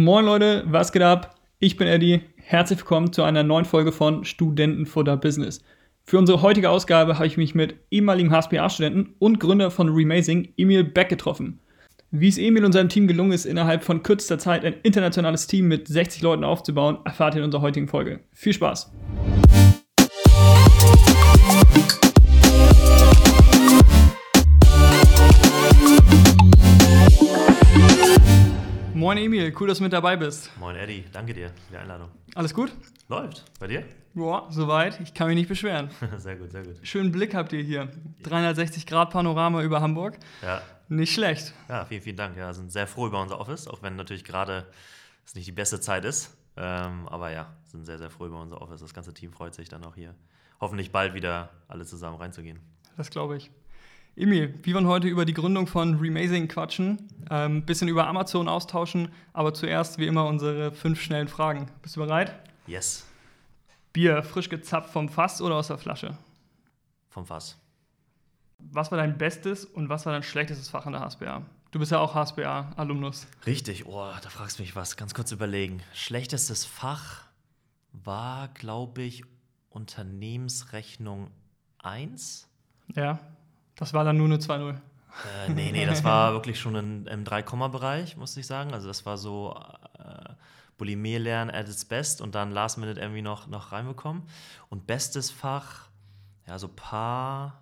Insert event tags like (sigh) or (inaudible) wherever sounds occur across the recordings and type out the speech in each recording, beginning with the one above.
Moin Leute, was geht ab? Ich bin Eddie. Herzlich willkommen zu einer neuen Folge von Studentenfutter Business. Für unsere heutige Ausgabe habe ich mich mit ehemaligen HSPA-Studenten und Gründer von Remazing, Emil Beck, getroffen. Wie es Emil und seinem Team gelungen ist, innerhalb von kürzester Zeit ein internationales Team mit 60 Leuten aufzubauen, erfahrt ihr in unserer heutigen Folge. Viel Spaß! Moin Emil, cool, dass du mit dabei bist. Moin Eddie, danke dir für die Einladung. Alles gut? Läuft. Bei dir? Ja, soweit. Ich kann mich nicht beschweren. (laughs) sehr gut, sehr gut. Schönen Blick habt ihr hier. 360 Grad Panorama über Hamburg. Ja. Nicht schlecht. Ja, vielen, vielen Dank. Ja, sind sehr froh über unser Office, auch wenn natürlich gerade es nicht die beste Zeit ist. Ähm, aber ja, sind sehr, sehr froh über unser Office. Das ganze Team freut sich dann auch hier, hoffentlich bald wieder alle zusammen reinzugehen. Das glaube ich. Emil, wir wollen heute über die Gründung von Remazing quatschen, ein ähm, bisschen über Amazon austauschen, aber zuerst wie immer unsere fünf schnellen Fragen. Bist du bereit? Yes. Bier frisch gezapft vom Fass oder aus der Flasche? Vom Fass. Was war dein bestes und was war dein schlechtestes Fach in der HSBA? Du bist ja auch HSBA-Alumnus. Richtig, oh, da fragst du mich was. Ganz kurz überlegen. Schlechtestes Fach war, glaube ich, Unternehmensrechnung 1. Ja. Das war dann nur eine 2-0. Äh, nee, nee, das war wirklich schon in, im 3-Bereich, muss ich sagen. Also das war so äh, Bulimie lernen at its best und dann last minute irgendwie noch, noch reinbekommen. Und bestes Fach, ja, so paar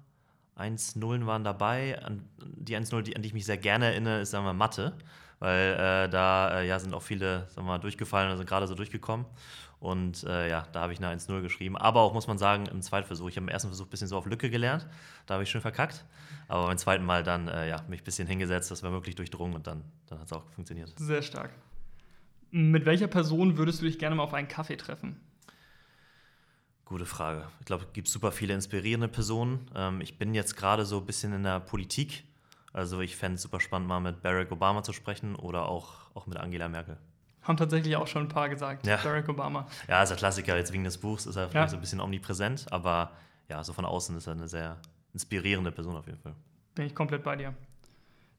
1-0 waren dabei. An, die 1-0, die, an die ich mich sehr gerne erinnere, ist, sagen wir, Mathe. Weil äh, da äh, ja, sind auch viele, sagen wir durchgefallen sind gerade so durchgekommen. Und äh, ja, da habe ich eine 1-0 geschrieben. Aber auch, muss man sagen, im zweiten Versuch. Ich habe im ersten Versuch ein bisschen so auf Lücke gelernt. Da habe ich schön verkackt. Aber beim zweiten Mal dann, äh, ja, mich ein bisschen hingesetzt. Das war wirklich durchdrungen und dann, dann hat es auch funktioniert. Sehr stark. Mit welcher Person würdest du dich gerne mal auf einen Kaffee treffen? Gute Frage. Ich glaube, es gibt super viele inspirierende Personen. Ähm, ich bin jetzt gerade so ein bisschen in der Politik. Also ich fände es super spannend, mal mit Barack Obama zu sprechen oder auch, auch mit Angela Merkel. Haben tatsächlich auch schon ein paar gesagt. Ja. Barack Obama. Ja, ist ein Klassiker. Jetzt wegen des Buchs ist er vielleicht ja. so ein bisschen omnipräsent, aber ja, so von außen ist er eine sehr inspirierende Person auf jeden Fall. Bin ich komplett bei dir.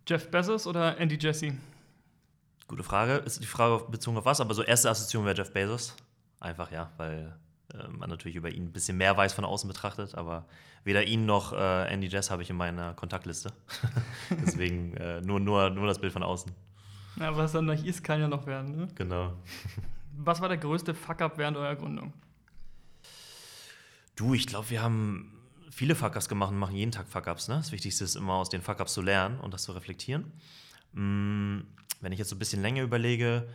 Jeff Bezos oder Andy Jesse? Gute Frage. Ist die Frage bezogen auf was? Aber so erste Assoziation wäre Jeff Bezos. Einfach ja, weil äh, man natürlich über ihn ein bisschen mehr weiß von außen betrachtet, aber weder ihn noch äh, Andy Jess habe ich in meiner Kontaktliste. (laughs) Deswegen äh, nur, nur, nur das Bild von außen. Ja, was dann nicht ist, kann ja noch werden. Ne? Genau. Was war der größte Fuck-up während eurer Gründung? Du, ich glaube, wir haben viele Fuck-ups gemacht und machen jeden Tag Fuck-ups. Ne? Das Wichtigste ist immer, aus den Fuck-ups zu lernen und das zu reflektieren. Mm, wenn ich jetzt so ein bisschen länger überlege,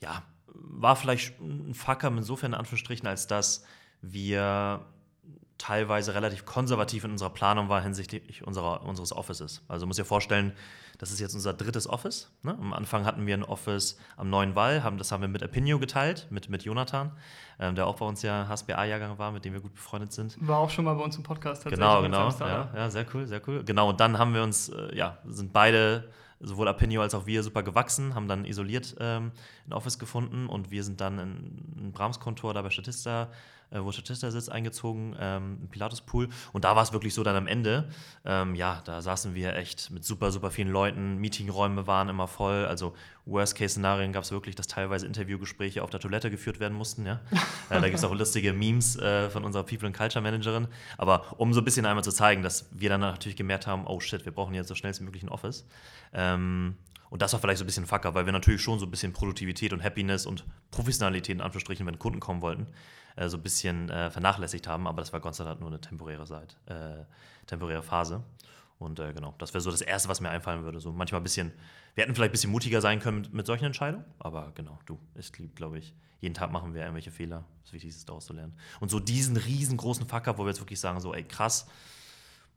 ja, war vielleicht ein Fuck-up insofern in Anführungsstrichen, als dass wir teilweise relativ konservativ in unserer Planung war hinsichtlich unserer, unseres Offices. Also muss ihr vorstellen, das ist jetzt unser drittes Office. Ne? Am Anfang hatten wir ein Office am Neuen Wall, haben, das haben wir mit Apinio geteilt, mit, mit Jonathan, ähm, der auch bei uns ja HSBA-Jahrgang war, mit dem wir gut befreundet sind. War auch schon mal bei uns im Podcast tatsächlich. Genau, genau. Ja, ja, sehr cool, sehr cool. Genau, und dann haben wir uns, äh, ja, sind beide sowohl Apinio als auch wir super gewachsen, haben dann isoliert ähm, ein Office gefunden und wir sind dann in, in Brahms-Kontor da bei Statista äh, wo Statista sitzt, eingezogen, ähm, im Pilatus-Pool. Und da war es wirklich so dann am Ende, ähm, ja, da saßen wir echt mit super, super vielen Leuten, Meetingräume waren immer voll, also Worst-Case-Szenarien gab es wirklich, dass teilweise Interviewgespräche auf der Toilette geführt werden mussten, ja. (laughs) äh, da gibt es auch lustige Memes äh, von unserer People and Culture Managerin. Aber um so ein bisschen einmal zu zeigen, dass wir dann natürlich gemerkt haben, oh shit, wir brauchen jetzt so schnell wie möglich ein Office. Ähm, und das war vielleicht so ein bisschen Fucker, weil wir natürlich schon so ein bisschen Produktivität und Happiness und Professionalität in Anführungsstrichen, wenn Kunden kommen wollten, äh, so ein bisschen äh, vernachlässigt haben. Aber das war Gott sei Dank nur eine temporäre, Zeit, äh, temporäre Phase. Und äh, genau, das wäre so das Erste, was mir einfallen würde. So manchmal ein bisschen, wir hätten vielleicht ein bisschen mutiger sein können mit, mit solchen Entscheidungen, aber genau, du, ich glaube ich, jeden Tag machen wir irgendwelche Fehler. Das Wichtigste ist daraus zu lernen. Und so diesen riesengroßen Fucker, wo wir jetzt wirklich sagen, so, ey, krass,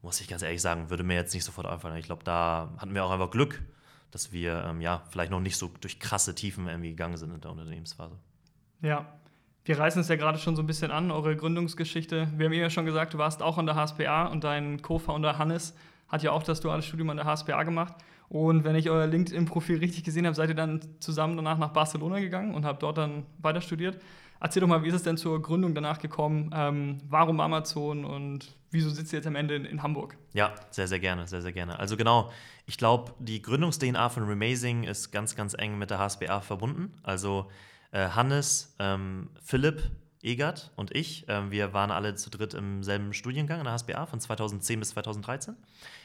muss ich ganz ehrlich sagen, würde mir jetzt nicht sofort einfallen. Ich glaube, da hatten wir auch einfach Glück, dass wir ähm, ja vielleicht noch nicht so durch krasse Tiefen irgendwie gegangen sind in der Unternehmensphase. Ja, wir reißen es ja gerade schon so ein bisschen an, eure Gründungsgeschichte. Wir haben ja schon gesagt, du warst auch an der HSPA und dein Co-Founder Hannes hat ja auch das duale Studium an der HSPA gemacht. Und wenn ich euer LinkedIn-Profil richtig gesehen habe, seid ihr dann zusammen danach nach Barcelona gegangen und habt dort dann weiter studiert. Erzähl doch mal, wie ist es denn zur Gründung danach gekommen? Ähm, warum Amazon und wieso sitzt ihr jetzt am Ende in, in, Hamburg? Ja, sehr, sehr gerne, sehr, sehr gerne. Also genau, ich glaube, die Gründungs-DNA von Remazing ist ganz, ganz eng mit der HSBA verbunden. Also Hannes, ähm, Philipp, Egert und ich, äh, wir waren alle zu dritt im selben Studiengang in der HSBA von 2010 bis 2013.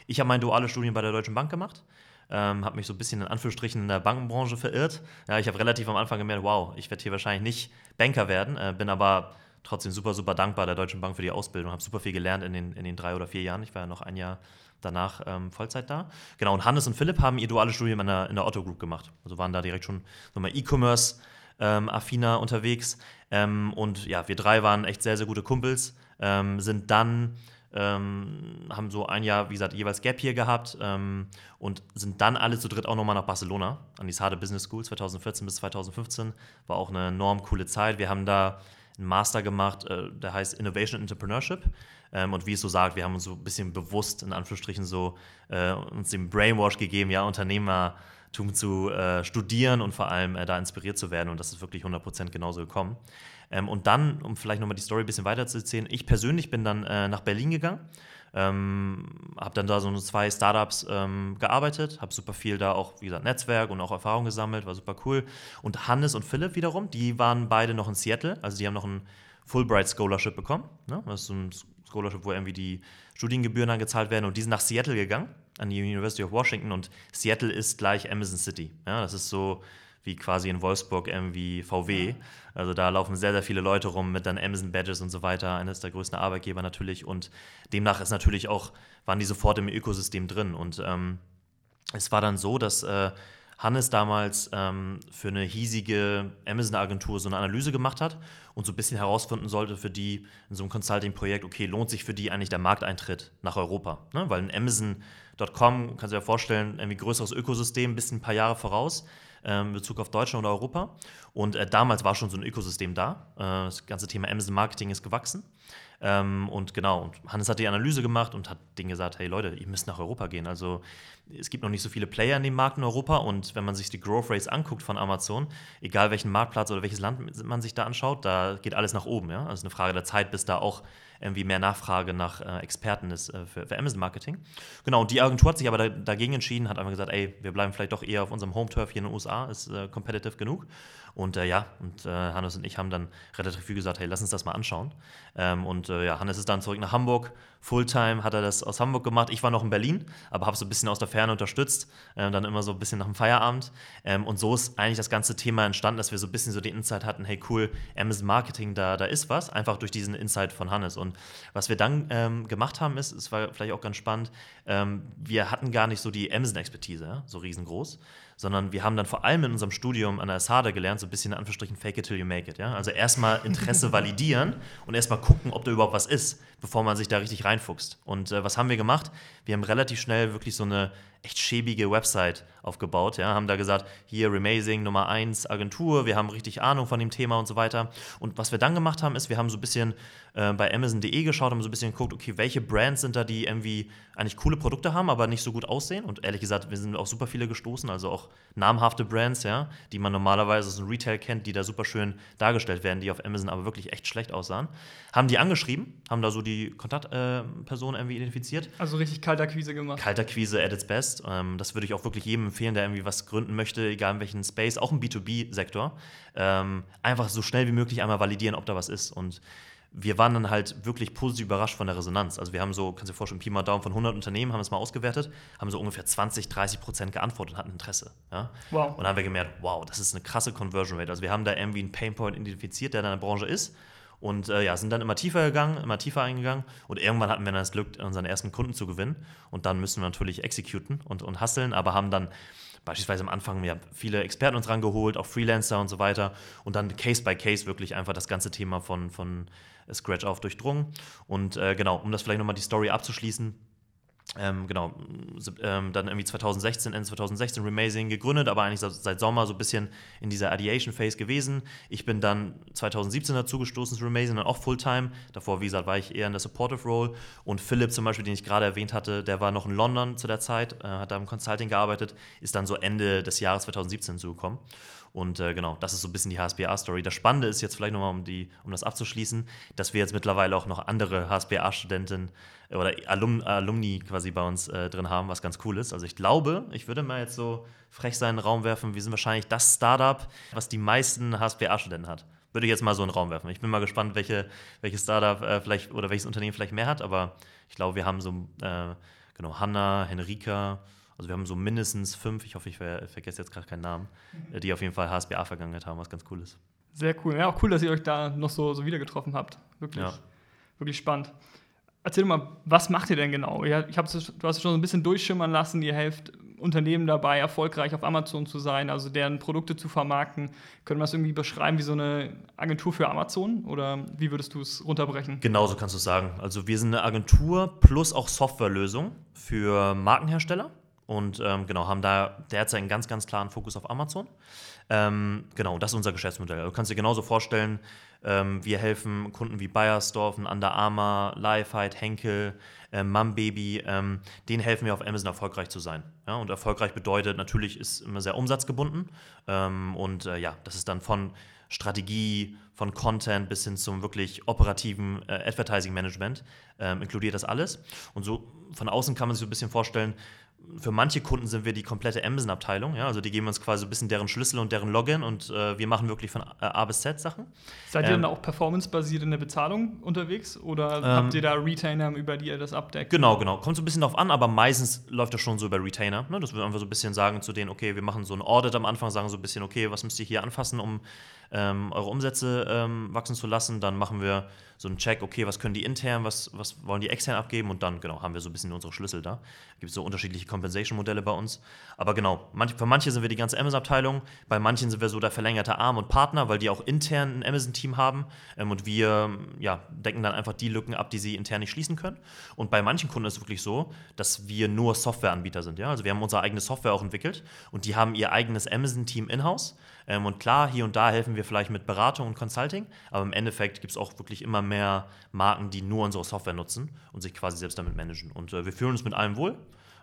Ich habe mein duales Studium bei der Deutschen Bank gemacht ähm, habe mich so ein bisschen in Anführungsstrichen in der Bankenbranche verirrt. Ja, ich habe relativ am Anfang gemerkt, wow, ich werde hier wahrscheinlich nicht Banker werden, äh, bin aber trotzdem super, super dankbar der Deutschen Bank für die Ausbildung, habe super viel gelernt in den, in den drei oder vier Jahren. Ich war ja noch ein Jahr danach ähm, Vollzeit da. Genau, und Hannes und Philipp haben ihr duales Studium in der, in der Otto Group gemacht. Also waren da direkt schon nochmal E-Commerce ähm, affiner unterwegs. Ähm, und ja, wir drei waren echt sehr, sehr gute Kumpels, ähm, sind dann ähm, haben so ein Jahr, wie gesagt, jeweils Gap hier gehabt ähm, und sind dann alle zu dritt auch nochmal nach Barcelona an die Sade Business School 2014 bis 2015. War auch eine enorm coole Zeit. Wir haben da einen Master gemacht, äh, der heißt Innovation Entrepreneurship. Ähm, und wie es so sagt, wir haben uns so ein bisschen bewusst, in Anführungsstrichen, so äh, uns den Brainwash gegeben, ja, Unternehmertum zu äh, studieren und vor allem äh, da inspiriert zu werden. Und das ist wirklich 100% genauso gekommen. Ähm, und dann, um vielleicht nochmal die Story ein bisschen weiter zu erzählen, ich persönlich bin dann äh, nach Berlin gegangen. Ähm, habe dann da so zwei Startups ähm, gearbeitet, habe super viel da auch, wie gesagt, Netzwerk und auch Erfahrung gesammelt, war super cool. Und Hannes und Philipp wiederum, die waren beide noch in Seattle, also die haben noch ein Fulbright Scholarship bekommen. Ne? Das ist so ein Scholarship, wo irgendwie die Studiengebühren dann gezahlt werden und die sind nach Seattle gegangen, an die University of Washington und Seattle ist gleich Amazon City. Ja? Das ist so wie quasi in Wolfsburg irgendwie VW. Also da laufen sehr, sehr viele Leute rum mit dann Amazon Badges und so weiter, eines der größten Arbeitgeber natürlich. Und demnach ist natürlich auch, waren die sofort im Ökosystem drin. Und ähm, es war dann so, dass äh, Hannes damals ähm, für eine hiesige Amazon-Agentur so eine Analyse gemacht hat und so ein bisschen herausfinden sollte für die in so einem Consulting-Projekt, okay, lohnt sich für die eigentlich der Markteintritt nach Europa? Ne? Weil ein Amazon.com, kannst du dir vorstellen, irgendwie größeres Ökosystem, bisschen ein paar Jahre voraus ähm, in Bezug auf Deutschland oder Europa. Und äh, damals war schon so ein Ökosystem da. Äh, das ganze Thema Amazon Marketing ist gewachsen. Ähm, und genau, und Hannes hat die Analyse gemacht und hat denen gesagt, hey Leute, ihr müsst nach Europa gehen. Also es gibt noch nicht so viele Player in dem Markt in Europa und wenn man sich die Growth Rates anguckt von Amazon, egal welchen Marktplatz oder welches Land man sich da anschaut, da geht alles nach oben. Ja? Also eine Frage der Zeit, bis da auch irgendwie mehr Nachfrage nach äh, Experten ist äh, für, für, Amazon Marketing. Genau, und die Agentur hat sich aber da, dagegen entschieden, hat einfach gesagt, ey, wir bleiben vielleicht doch eher auf unserem Home-Turf hier in den USA, ist äh, competitive genug. Und äh, ja, und äh, Hannes und ich haben dann relativ viel gesagt, hey, lass uns das mal anschauen. Ähm, und äh, ja, Hannes ist dann zurück nach Hamburg, Fulltime hat er das aus Hamburg gemacht. Ich war noch in Berlin, aber habe so ein bisschen aus der Ferne unterstützt, dann immer so ein bisschen nach dem Feierabend. Ähm, und so ist eigentlich das ganze Thema entstanden, dass wir so ein bisschen so den Insight hatten, hey cool, Amazon Marketing, da, da ist was, einfach durch diesen Insight von Hannes. Und und was wir dann ähm, gemacht haben, ist, es war vielleicht auch ganz spannend, ähm, wir hatten gar nicht so die Amazon-Expertise, ja, so riesengroß, sondern wir haben dann vor allem in unserem Studium an der SADA gelernt, so ein bisschen in Anführungsstrichen fake it till you make it. Ja? Also erstmal Interesse (laughs) validieren und erstmal gucken, ob da überhaupt was ist, bevor man sich da richtig reinfuchst. Und äh, was haben wir gemacht? Wir haben relativ schnell wirklich so eine echt schäbige Website aufgebaut. Ja? Haben da gesagt, hier Remazing Nummer 1 Agentur, wir haben richtig Ahnung von dem Thema und so weiter. Und was wir dann gemacht haben, ist, wir haben so ein bisschen äh, bei Amazon.de geschaut, haben so ein bisschen geguckt, okay, welche Brands sind da, die irgendwie eigentlich coole Produkte haben, aber nicht so gut aussehen. Und ehrlich gesagt, wir sind auch super viele gestoßen, also auch namhafte Brands, ja, die man normalerweise aus dem Retail kennt, die da super schön dargestellt werden, die auf Amazon aber wirklich echt schlecht aussahen. Haben die angeschrieben, haben da so die Kontaktperson äh, irgendwie identifiziert. Also richtig Kaltakquise gemacht. Kaltakquise at its best. Ähm, das würde ich auch wirklich jedem empfehlen, der irgendwie was gründen möchte, egal in welchem Space, auch im B2B-Sektor. Ähm, einfach so schnell wie möglich einmal validieren, ob da was ist. Und wir waren dann halt wirklich positiv überrascht von der Resonanz. Also wir haben so, kannst du dir vorstellen, Pi mal Daumen von 100 Unternehmen, haben es mal ausgewertet, haben so ungefähr 20, 30 Prozent geantwortet und hatten Interesse. Ja? Wow. Und dann haben wir gemerkt, wow, das ist eine krasse Conversion Rate. Also wir haben da irgendwie einen Painpoint identifiziert, der in der Branche ist. Und äh, ja, sind dann immer tiefer gegangen, immer tiefer eingegangen. Und irgendwann hatten wir dann das Glück, unseren ersten Kunden zu gewinnen. Und dann müssen wir natürlich exekuten und, und hustlen, aber haben dann beispielsweise am Anfang ja, viele Experten uns rangeholt, auch Freelancer und so weiter. Und dann Case by Case wirklich einfach das ganze Thema von, von Scratch auf durchdrungen. Und äh, genau, um das vielleicht nochmal die Story abzuschließen, ähm, genau, ähm, dann irgendwie 2016, Ende 2016 Remazing gegründet, aber eigentlich seit Sommer so ein bisschen in dieser Ideation Phase gewesen. Ich bin dann 2017 dazu gestoßen zu Remazing, dann auch Fulltime. Davor, wie gesagt, war ich eher in der Supportive Role. Und Philipp zum Beispiel, den ich gerade erwähnt hatte, der war noch in London zu der Zeit, äh, hat da im Consulting gearbeitet, ist dann so Ende des Jahres 2017 zugekommen. Und äh, genau, das ist so ein bisschen die HSBA-Story. Das Spannende ist jetzt vielleicht nochmal, um, um das abzuschließen, dass wir jetzt mittlerweile auch noch andere HSBA-Studenten oder Alum, Alumni quasi bei uns äh, drin haben, was ganz cool ist. Also ich glaube, ich würde mal jetzt so frech seinen Raum werfen, wir sind wahrscheinlich das Startup, was die meisten HSBA-Studenten hat. Würde ich jetzt mal so in den Raum werfen. Ich bin mal gespannt, welche, welches Startup äh, vielleicht oder welches Unternehmen vielleicht mehr hat, aber ich glaube, wir haben so, äh, genau, Hanna, Henrika, also wir haben so mindestens fünf, ich hoffe, ich ver vergesse jetzt gerade keinen Namen, äh, die auf jeden Fall HSBA-Vergangenheit haben, was ganz cool ist. Sehr cool. Ja, auch cool, dass ihr euch da noch so, so wieder getroffen habt. Wirklich, ja. wirklich spannend. Erzähl mal, was macht ihr denn genau? Ich hab, du hast es schon so ein bisschen durchschimmern lassen, ihr helft Unternehmen dabei, erfolgreich auf Amazon zu sein, also deren Produkte zu vermarkten. Können wir das irgendwie beschreiben wie so eine Agentur für Amazon oder wie würdest du es runterbrechen? Genauso kannst du es sagen. Also wir sind eine Agentur plus auch Softwarelösung für Markenhersteller und ähm, genau haben da derzeit einen ganz, ganz klaren Fokus auf Amazon. Ähm, genau, das ist unser Geschäftsmodell. Du kannst dir genauso vorstellen, ähm, wir helfen Kunden wie Bayersdorf, Under Armour, Lifehide, Henkel, äh, Mum Baby, ähm, denen helfen wir auf Amazon erfolgreich zu sein. Ja, und erfolgreich bedeutet natürlich, ist immer sehr umsatzgebunden. Ähm, und äh, ja, das ist dann von Strategie, von Content bis hin zum wirklich operativen äh, Advertising Management, ähm, inkludiert das alles. Und so von außen kann man sich so ein bisschen vorstellen, für manche Kunden sind wir die komplette Amazon-Abteilung. Ja? Also die geben uns quasi ein bisschen deren Schlüssel und deren Login und äh, wir machen wirklich von A bis Z Sachen. Seid ihr ähm, dann auch performance-basiert in der Bezahlung unterwegs oder ähm, habt ihr da Retainer, über die ihr das abdeckt? Genau, genau. Kommt so ein bisschen darauf an, aber meistens läuft das schon so über Retainer. Ne? Das wir einfach so ein bisschen sagen zu denen, okay, wir machen so ein Audit am Anfang, sagen so ein bisschen, okay, was müsst ihr hier anfassen, um ähm, eure Umsätze ähm, wachsen zu lassen. Dann machen wir so einen Check, okay, was können die intern, was, was wollen die extern abgeben und dann, genau, haben wir so ein bisschen unsere Schlüssel da. Gibt so unterschiedliche Compensation-Modelle bei uns. Aber genau, manch, für manche sind wir die ganze Amazon-Abteilung, bei manchen sind wir so der verlängerte Arm und Partner, weil die auch intern ein Amazon-Team haben ähm, und wir ja, decken dann einfach die Lücken ab, die sie intern nicht schließen können. Und bei manchen Kunden ist es wirklich so, dass wir nur Softwareanbieter sind. Ja? Also wir haben unsere eigene Software auch entwickelt und die haben ihr eigenes Amazon-Team in-house. Ähm, und klar, hier und da helfen wir vielleicht mit Beratung und Consulting, aber im Endeffekt gibt es auch wirklich immer mehr Marken, die nur unsere Software nutzen und sich quasi selbst damit managen. Und äh, wir fühlen uns mit allem wohl.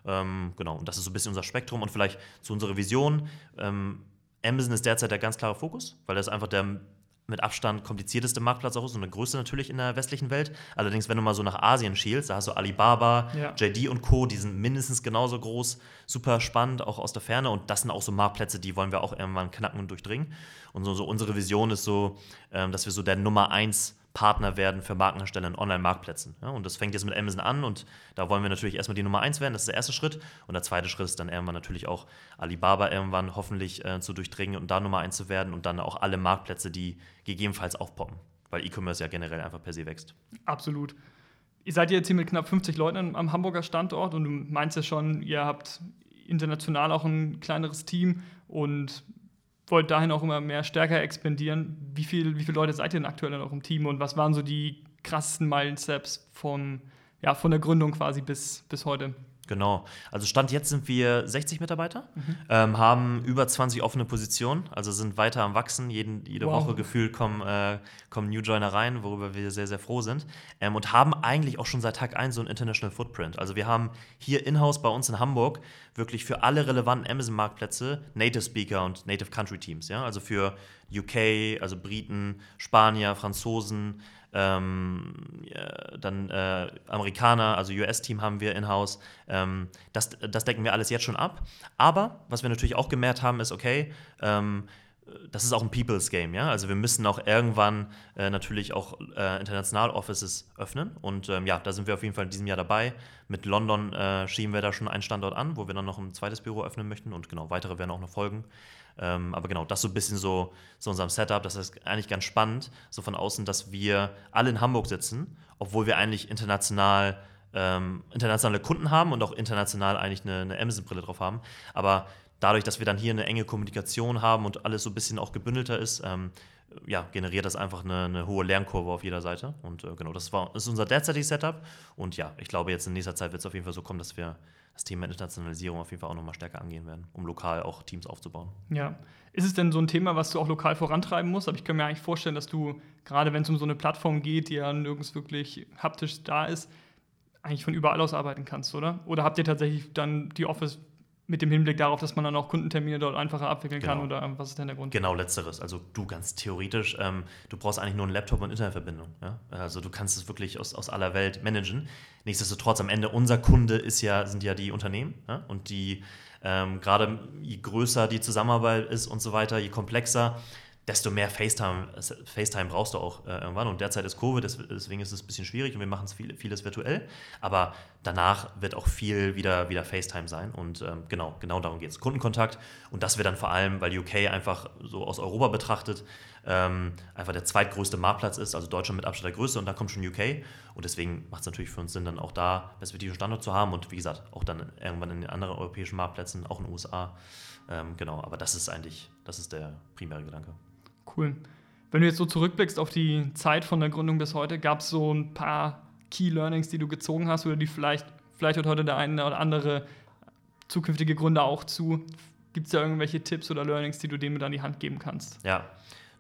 Ähm, genau, und das ist so ein bisschen unser Spektrum. Und vielleicht zu unserer Vision. Ähm, Amazon ist derzeit der ganz klare Fokus, weil das einfach der mit Abstand komplizierteste Marktplatz auch ist und eine Größe natürlich in der westlichen Welt. Allerdings, wenn du mal so nach Asien schielst, da hast du Alibaba, ja. JD und Co., die sind mindestens genauso groß, super spannend, auch aus der Ferne. Und das sind auch so Marktplätze, die wollen wir auch irgendwann knacken und durchdringen. Und so, so unsere Vision ist so, ähm, dass wir so der Nummer eins Partner werden für Markenhersteller in Online-Marktplätzen. Ja, und das fängt jetzt mit Amazon an und da wollen wir natürlich erstmal die Nummer eins werden, das ist der erste Schritt. Und der zweite Schritt ist dann irgendwann natürlich auch Alibaba irgendwann hoffentlich äh, zu durchdringen und da Nummer eins zu werden und dann auch alle Marktplätze, die gegebenenfalls aufpoppen, weil E-Commerce ja generell einfach per se wächst. Absolut. Ihr seid jetzt hier mit knapp 50 Leuten am Hamburger Standort und du meinst ja schon, ihr habt international auch ein kleineres Team und wollt dahin auch immer mehr stärker expandieren. Wie, viel, wie viele Leute seid ihr denn aktuell noch im Team und was waren so die krassesten Meilensteps von, ja, von der Gründung quasi bis, bis heute? Genau. Also Stand jetzt sind wir 60 Mitarbeiter, mhm. ähm, haben über 20 offene Positionen, also sind weiter am Wachsen. Jeden, jede wow. Woche gefühlt kommen, äh, kommen New Joiner rein, worüber wir sehr, sehr froh sind. Ähm, und haben eigentlich auch schon seit Tag 1 so ein International Footprint. Also wir haben hier in-house bei uns in Hamburg wirklich für alle relevanten Amazon-Marktplätze Native Speaker und Native Country Teams. Ja? Also für UK, also Briten, Spanier, Franzosen, ähm, dann äh, Amerikaner, also US-Team haben wir in-house. Ähm, das, das decken wir alles jetzt schon ab. Aber was wir natürlich auch gemerkt haben, ist, okay, ähm, das ist auch ein People's Game, ja. Also wir müssen auch irgendwann äh, natürlich auch äh, international Offices öffnen. Und ähm, ja, da sind wir auf jeden Fall in diesem Jahr dabei. Mit London äh, schieben wir da schon einen Standort an, wo wir dann noch ein zweites Büro öffnen möchten. Und genau, weitere werden auch noch folgen. Ähm, aber genau, das so ein bisschen so, so unserem Setup. Das ist eigentlich ganz spannend, so von außen, dass wir alle in Hamburg sitzen, obwohl wir eigentlich international ähm, internationale Kunden haben und auch international eigentlich eine, eine Amazon-Brille drauf haben. Aber dadurch, dass wir dann hier eine enge Kommunikation haben und alles so ein bisschen auch gebündelter ist, ähm, ja, generiert das einfach eine, eine, hohe Lernkurve auf jeder Seite. Und äh, genau, das, war, das ist unser derzeitiges Setup. Und ja, ich glaube, jetzt in nächster Zeit wird es auf jeden Fall so kommen, dass wir das Thema Internationalisierung auf jeden Fall auch nochmal stärker angehen werden, um lokal auch Teams aufzubauen. Ja. Ist es denn so ein Thema, was du auch lokal vorantreiben musst? Aber ich kann mir eigentlich vorstellen, dass du, gerade wenn es um so eine Plattform geht, die ja nirgends wirklich haptisch da ist, eigentlich von überall aus arbeiten kannst, oder? Oder habt ihr tatsächlich dann die Office mit dem Hinblick darauf, dass man dann auch Kundentermine dort einfacher abwickeln genau. kann oder was ist denn der Grund? Genau, letzteres. Also du ganz theoretisch, ähm, du brauchst eigentlich nur einen Laptop und Internetverbindung. Ja? Also du kannst es wirklich aus, aus aller Welt managen. Nichtsdestotrotz, am Ende unser Kunde ist ja, sind ja die Unternehmen ja? und die ähm, gerade je größer die Zusammenarbeit ist und so weiter, je komplexer, desto mehr FaceTime, FaceTime brauchst du auch äh, irgendwann. Und derzeit ist Covid, deswegen ist es ein bisschen schwierig und wir machen es viel, vieles virtuell. Aber danach wird auch viel wieder, wieder FaceTime sein. Und ähm, genau, genau darum geht es. Kundenkontakt. Und das wird dann vor allem, weil UK einfach so aus Europa betrachtet, ähm, einfach der zweitgrößte Marktplatz ist, also Deutschland mit Abstand der größte und dann kommt schon UK. Und deswegen macht es natürlich für uns Sinn, dann auch da perspektivischen Standort zu haben und wie gesagt, auch dann irgendwann in den anderen europäischen Marktplätzen, auch in den USA. Ähm, genau, aber das ist eigentlich, das ist der primäre Gedanke. Cool. Wenn du jetzt so zurückblickst auf die Zeit von der Gründung bis heute, gab es so ein paar Key Learnings, die du gezogen hast oder die vielleicht, vielleicht hört heute der eine oder andere zukünftige Gründer auch zu. Gibt es da irgendwelche Tipps oder Learnings, die du denen mit an die Hand geben kannst? Ja,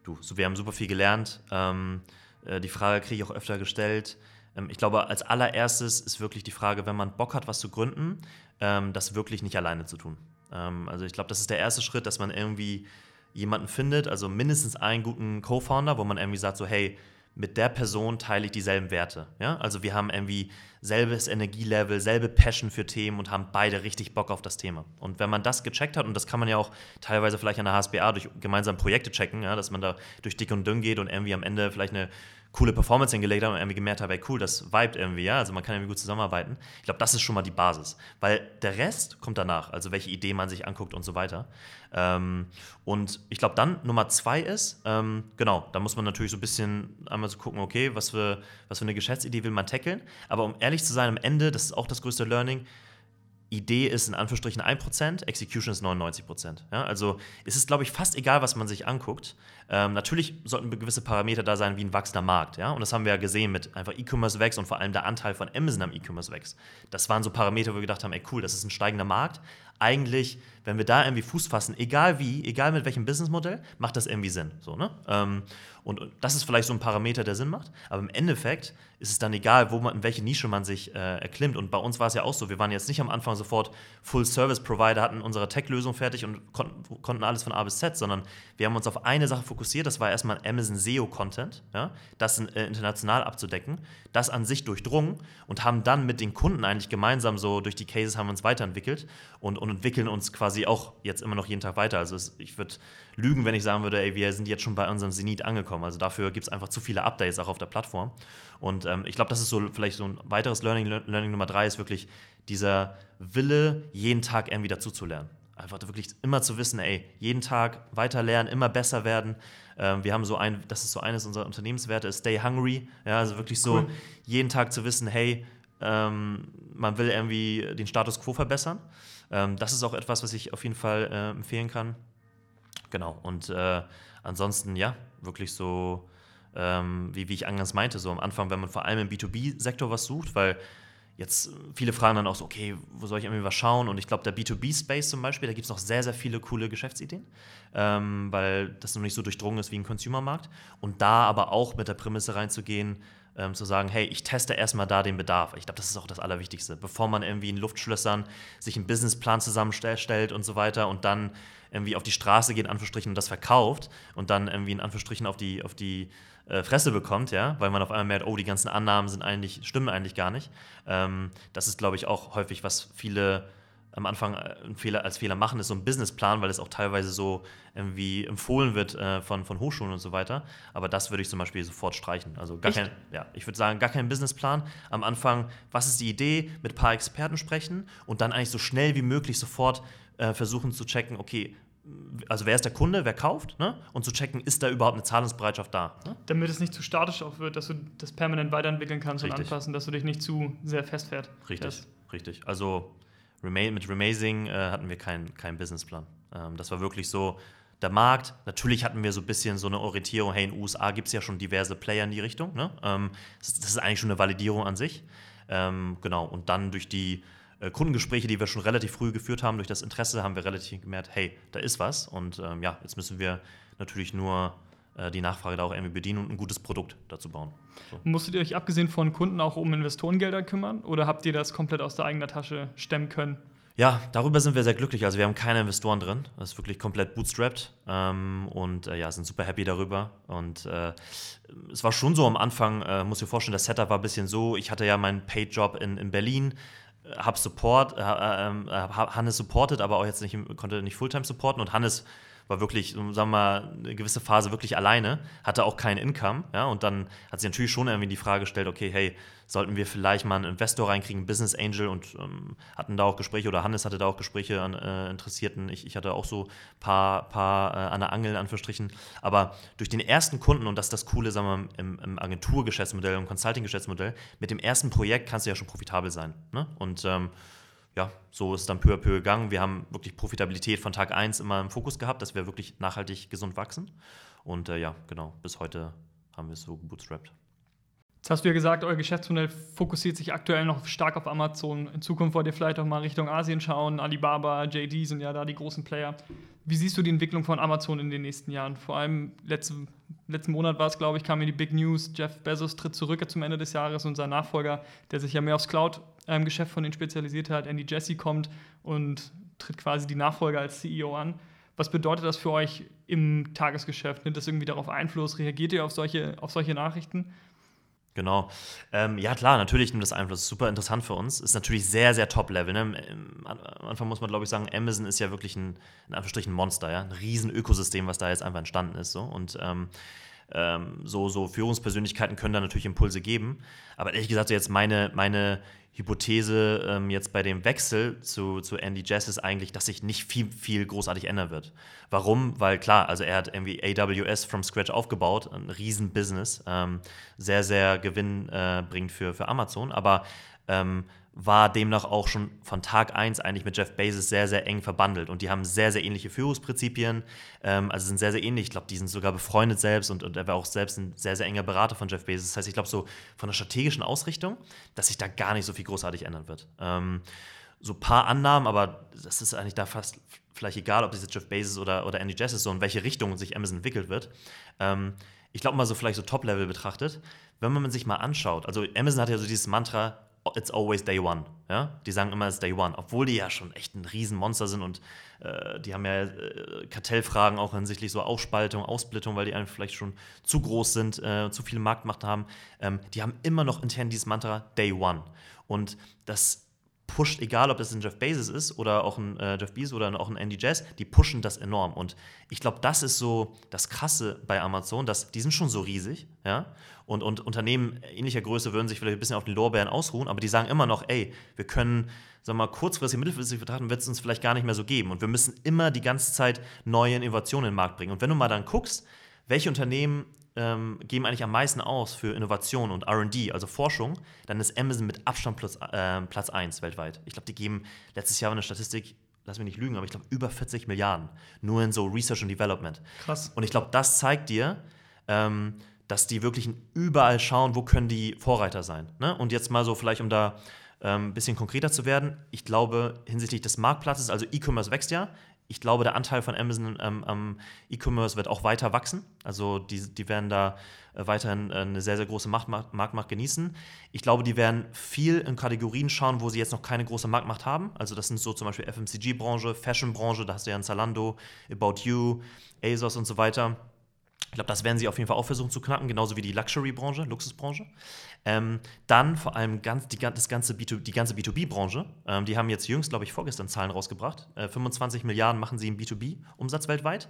du, so, wir haben super viel gelernt. Ähm, äh, die Frage kriege ich auch öfter gestellt. Ähm, ich glaube, als allererstes ist wirklich die Frage, wenn man Bock hat, was zu gründen, ähm, das wirklich nicht alleine zu tun. Ähm, also ich glaube, das ist der erste Schritt, dass man irgendwie jemanden findet, also mindestens einen guten Co-Founder, wo man irgendwie sagt, so hey, mit der Person teile ich dieselben Werte. Ja? Also wir haben irgendwie selbes Energielevel, selbe Passion für Themen und haben beide richtig Bock auf das Thema. Und wenn man das gecheckt hat, und das kann man ja auch teilweise vielleicht an der HSBA durch gemeinsame Projekte checken, ja, dass man da durch dick und dünn geht und irgendwie am Ende vielleicht eine coole Performance hingelegt haben und irgendwie gemerkt habe, ey, cool, das vibet irgendwie, ja, also man kann irgendwie gut zusammenarbeiten. Ich glaube, das ist schon mal die Basis, weil der Rest kommt danach, also welche Idee man sich anguckt und so weiter. Ähm, und ich glaube, dann Nummer zwei ist, ähm, genau, da muss man natürlich so ein bisschen einmal so gucken, okay, was für, was für eine Geschäftsidee will man tackeln, aber um ehrlich zu sein, am Ende, das ist auch das größte Learning, Idee ist in Anführungsstrichen 1%, Execution ist 99%. Ja, also es ist, glaube ich, fast egal, was man sich anguckt. Ähm, natürlich sollten gewisse Parameter da sein, wie ein wachsender Markt. Ja? Und das haben wir ja gesehen mit einfach E-Commerce wächst und vor allem der Anteil von Amazon am E-Commerce wächst. Das waren so Parameter, wo wir gedacht haben, ey cool, das ist ein steigender Markt. Eigentlich, wenn wir da irgendwie Fuß fassen, egal wie, egal mit welchem Businessmodell, macht das irgendwie Sinn. So, ne? Ähm, und, das ist vielleicht so ein Parameter, der Sinn macht. Aber im Endeffekt ist es dann egal, wo man, in welche Nische man sich äh, erklimmt. Und bei uns war es ja auch so, wir waren jetzt nicht am Anfang sofort Full-Service-Provider, hatten unsere Tech-Lösung fertig und konnten, konnten alles von A bis Z, sondern wir haben uns auf eine Sache fokussiert. Das war erstmal Amazon SEO-Content, ja, das äh, international abzudecken, das an sich durchdrungen und haben dann mit den Kunden eigentlich gemeinsam so durch die Cases haben wir uns weiterentwickelt und, und entwickeln uns quasi auch jetzt immer noch jeden Tag weiter. Also es, ich würde lügen, wenn ich sagen würde, ey, wir sind jetzt schon bei unserem Zenit angekommen. Also dafür gibt es einfach zu viele Updates auch auf der Plattform. Und ähm, ich glaube, das ist so vielleicht so ein weiteres Learning. Learning Nummer drei ist wirklich dieser Wille, jeden Tag irgendwie dazuzulernen. Einfach wirklich immer zu wissen, ey, jeden Tag weiter lernen, immer besser werden. Ähm, wir haben so ein, das ist so eines unserer Unternehmenswerte, ist Stay Hungry. Ja, also wirklich so cool. jeden Tag zu wissen, hey, ähm, man will irgendwie den Status quo verbessern. Ähm, das ist auch etwas, was ich auf jeden Fall äh, empfehlen kann. Genau. Und äh, ansonsten, ja, wirklich so, ähm, wie, wie ich eingangs meinte, so am Anfang, wenn man vor allem im B2B-Sektor was sucht, weil jetzt viele fragen dann auch so, okay, wo soll ich irgendwie was schauen? Und ich glaube, der B2B-Space zum Beispiel, da gibt es noch sehr, sehr viele coole Geschäftsideen, ähm, weil das noch nicht so durchdrungen ist wie ein Consumer-Markt. Und da aber auch mit der Prämisse reinzugehen, ähm, zu sagen, hey, ich teste erstmal da den Bedarf. Ich glaube, das ist auch das Allerwichtigste. Bevor man irgendwie in Luftschlössern sich einen Businessplan zusammenstellt und so weiter und dann irgendwie auf die Straße geht, in Anführungsstrichen, und das verkauft und dann irgendwie in Anführungsstrichen auf die, auf die äh, Fresse bekommt, ja, weil man auf einmal merkt, oh, die ganzen Annahmen sind eigentlich, stimmen eigentlich gar nicht. Ähm, das ist, glaube ich, auch häufig, was viele am Anfang äh, Fehler, als Fehler machen, ist so ein Businessplan, weil es auch teilweise so irgendwie empfohlen wird äh, von, von Hochschulen und so weiter. Aber das würde ich zum Beispiel sofort streichen. Also gar Echt? kein, ja, ich würde sagen, gar kein Businessplan. Am Anfang, was ist die Idee, mit ein paar Experten sprechen und dann eigentlich so schnell wie möglich sofort äh, versuchen zu checken, okay, also wer ist der Kunde, wer kauft, ne? und zu checken, ist da überhaupt eine Zahlungsbereitschaft da. Ne? Damit es nicht zu statisch auch wird, dass du das permanent weiterentwickeln kannst richtig. und anpassen, dass du dich nicht zu sehr festfährt. Richtig, fährst. richtig. Also mit Remazing äh, hatten wir keinen kein Businessplan. Ähm, das war wirklich so, der Markt, natürlich hatten wir so ein bisschen so eine Orientierung, hey, in den USA gibt es ja schon diverse Player in die Richtung. Ne? Ähm, das, das, ist eigentlich schon eine Validierung an sich. Ähm, genau, und dann durch die äh, Kundengespräche, die wir schon relativ früh geführt haben, durch das Interesse haben wir relativ gemerkt, hey, da ist was. Und ähm, ja, jetzt müssen wir natürlich nur die Nachfrage da auch irgendwie bedienen und ein gutes Produkt dazu bauen. So. Musstet ihr euch abgesehen von Kunden auch um Investorengelder kümmern oder habt ihr das komplett aus der eigenen Tasche stemmen können? Ja, darüber sind wir sehr glücklich. Also wir haben keine Investoren drin. Das ist wirklich komplett bootstrapped ähm, und äh, ja, sind super happy darüber. Und äh, es war schon so am Anfang, äh, muss ich mir vorstellen, das Setup war ein bisschen so. Ich hatte ja meinen Paid-Job in, in Berlin, äh, habe Support, äh, ähm, Hannes supportet, aber auch jetzt nicht, konnte nicht Fulltime supporten und Hannes war wirklich, sagen wir mal, eine gewisse Phase wirklich alleine, hatte auch kein Income, ja, und dann hat sich natürlich schon irgendwie die Frage gestellt, okay, hey, sollten wir vielleicht mal einen Investor reinkriegen, Business Angel und ähm, hatten da auch Gespräche oder Hannes hatte da auch Gespräche an äh, Interessierten. Ich, ich, hatte auch so ein paar, paar äh, an der Angel, an Verstrichen. Aber durch den ersten Kunden, und das ist das Coole, sagen wir, im, im Agenturgeschäftsmodell, im Consulting-Geschäftsmodell, mit dem ersten Projekt kannst du ja schon profitabel sein. Ne? Und ähm, ja, so ist es dann peu à peu gegangen. Wir haben wirklich Profitabilität von Tag 1 immer im Fokus gehabt, dass wir wirklich nachhaltig gesund wachsen. Und äh, ja, genau, bis heute haben wir es so gebootstrapped. Jetzt hast du ja gesagt, euer Geschäftsmodell fokussiert sich aktuell noch stark auf Amazon. In Zukunft wollt ihr vielleicht auch mal Richtung Asien schauen. Alibaba, JD sind ja da die großen Player. Wie siehst du die Entwicklung von Amazon in den nächsten Jahren? Vor allem letzten, letzten Monat war es, glaube ich, kam mir die Big News. Jeff Bezos tritt zurück zum Ende des Jahres und sein Nachfolger, der sich ja mehr aufs Cloud-Geschäft von denen spezialisiert hat, Andy Jassy kommt und tritt quasi die Nachfolger als CEO an. Was bedeutet das für euch im Tagesgeschäft? Nimmt das irgendwie darauf Einfluss? Reagiert ihr auf solche, auf solche Nachrichten? Genau. Ähm, ja, klar, natürlich nimmt das Einfluss. Super interessant für uns. Ist natürlich sehr, sehr top-level. Ne? Am Anfang muss man, glaube ich, sagen, Amazon ist ja wirklich ein, in Anführungsstrichen, Monster, ja. Ein riesen Ökosystem, was da jetzt einfach entstanden ist. So. Und ähm, ähm, so, so Führungspersönlichkeiten können da natürlich Impulse geben. Aber ehrlich gesagt, jetzt meine, meine Hypothese ähm, jetzt bei dem Wechsel zu, zu Andy Jazz ist eigentlich, dass sich nicht viel, viel großartig ändern wird. Warum? Weil klar, also er hat irgendwie AWS from scratch aufgebaut, ein Riesen-Business, ähm, sehr, sehr gewinnbringend äh, für, für Amazon, aber ähm, war demnach auch schon von Tag 1 eigentlich mit Jeff Bezos sehr, sehr eng verbandelt. Und die haben sehr, sehr ähnliche Führungsprinzipien, ähm, also sind sehr, sehr ähnlich. Ich glaube, die sind sogar befreundet selbst und, und er war auch selbst ein sehr, sehr enger Berater von Jeff Bezos. Das heißt, ich glaube, so von der strategischen Ausrichtung, dass sich da gar nicht so viel großartig ändern wird. Ähm, so ein paar Annahmen, aber das ist eigentlich da fast vielleicht egal, ob das jetzt Jeff Bezos oder, oder Andy Jass ist, so in welche Richtung sich Amazon entwickelt wird. Ähm, ich glaube mal so vielleicht so Top-Level betrachtet, wenn man sich mal anschaut, also Amazon hat ja so dieses Mantra, it's always day one. Ja? Die sagen immer, it's day one, obwohl die ja schon echt ein Riesenmonster sind und äh, die haben ja äh, Kartellfragen auch hinsichtlich so Aufspaltung, Ausblittung, weil die einfach vielleicht schon zu groß sind, äh, zu viel Marktmacht haben. Ähm, die haben immer noch intern dieses Mantra day one. Und das pusht, egal ob das ein Jeff Bezos ist oder auch ein äh, Jeff Bezos oder auch ein Andy Jazz, die pushen das enorm. Und ich glaube, das ist so das Krasse bei Amazon, dass die sind schon so riesig, ja. Und, und Unternehmen ähnlicher Größe würden sich vielleicht ein bisschen auf den Lorbeeren ausruhen, aber die sagen immer noch, ey, wir können, sagen wir mal, kurzfristig, mittelfristig betrachten, wird es uns vielleicht gar nicht mehr so geben. Und wir müssen immer die ganze Zeit neue Innovationen in den Markt bringen. Und wenn du mal dann guckst, welche Unternehmen ähm, geben eigentlich am meisten aus für Innovation und RD, also Forschung, dann ist Amazon mit Abstand Platz, äh, Platz 1 weltweit. Ich glaube, die geben letztes Jahr eine Statistik, lass mich nicht lügen, aber ich glaube über 40 Milliarden nur in so Research und Development. Krass. Und ich glaube, das zeigt dir, ähm, dass die wirklich überall schauen, wo können die Vorreiter sein. Ne? Und jetzt mal so vielleicht, um da ein ähm, bisschen konkreter zu werden, ich glaube hinsichtlich des Marktplatzes, also E-Commerce wächst ja, ich glaube, der Anteil von Amazon ähm, am E-Commerce wird auch weiter wachsen. Also die, die werden da äh, weiterhin äh, eine sehr, sehr große Macht, Marktmacht genießen. Ich glaube, die werden viel in Kategorien schauen, wo sie jetzt noch keine große Marktmacht haben. Also das sind so zum Beispiel FMCG-Branche, Fashion-Branche, da hast du ja ein Zalando, About You, ASOS und so weiter. Ich glaube, das werden sie auf jeden Fall auch versuchen zu knacken, genauso wie die Luxury-Branche, Luxusbranche. Ähm, dann vor allem ganz, die, das ganze B2, die ganze B2B-Branche. Ähm, die haben jetzt jüngst, glaube ich, vorgestern Zahlen rausgebracht. Äh, 25 Milliarden machen sie im B2B-Umsatz weltweit.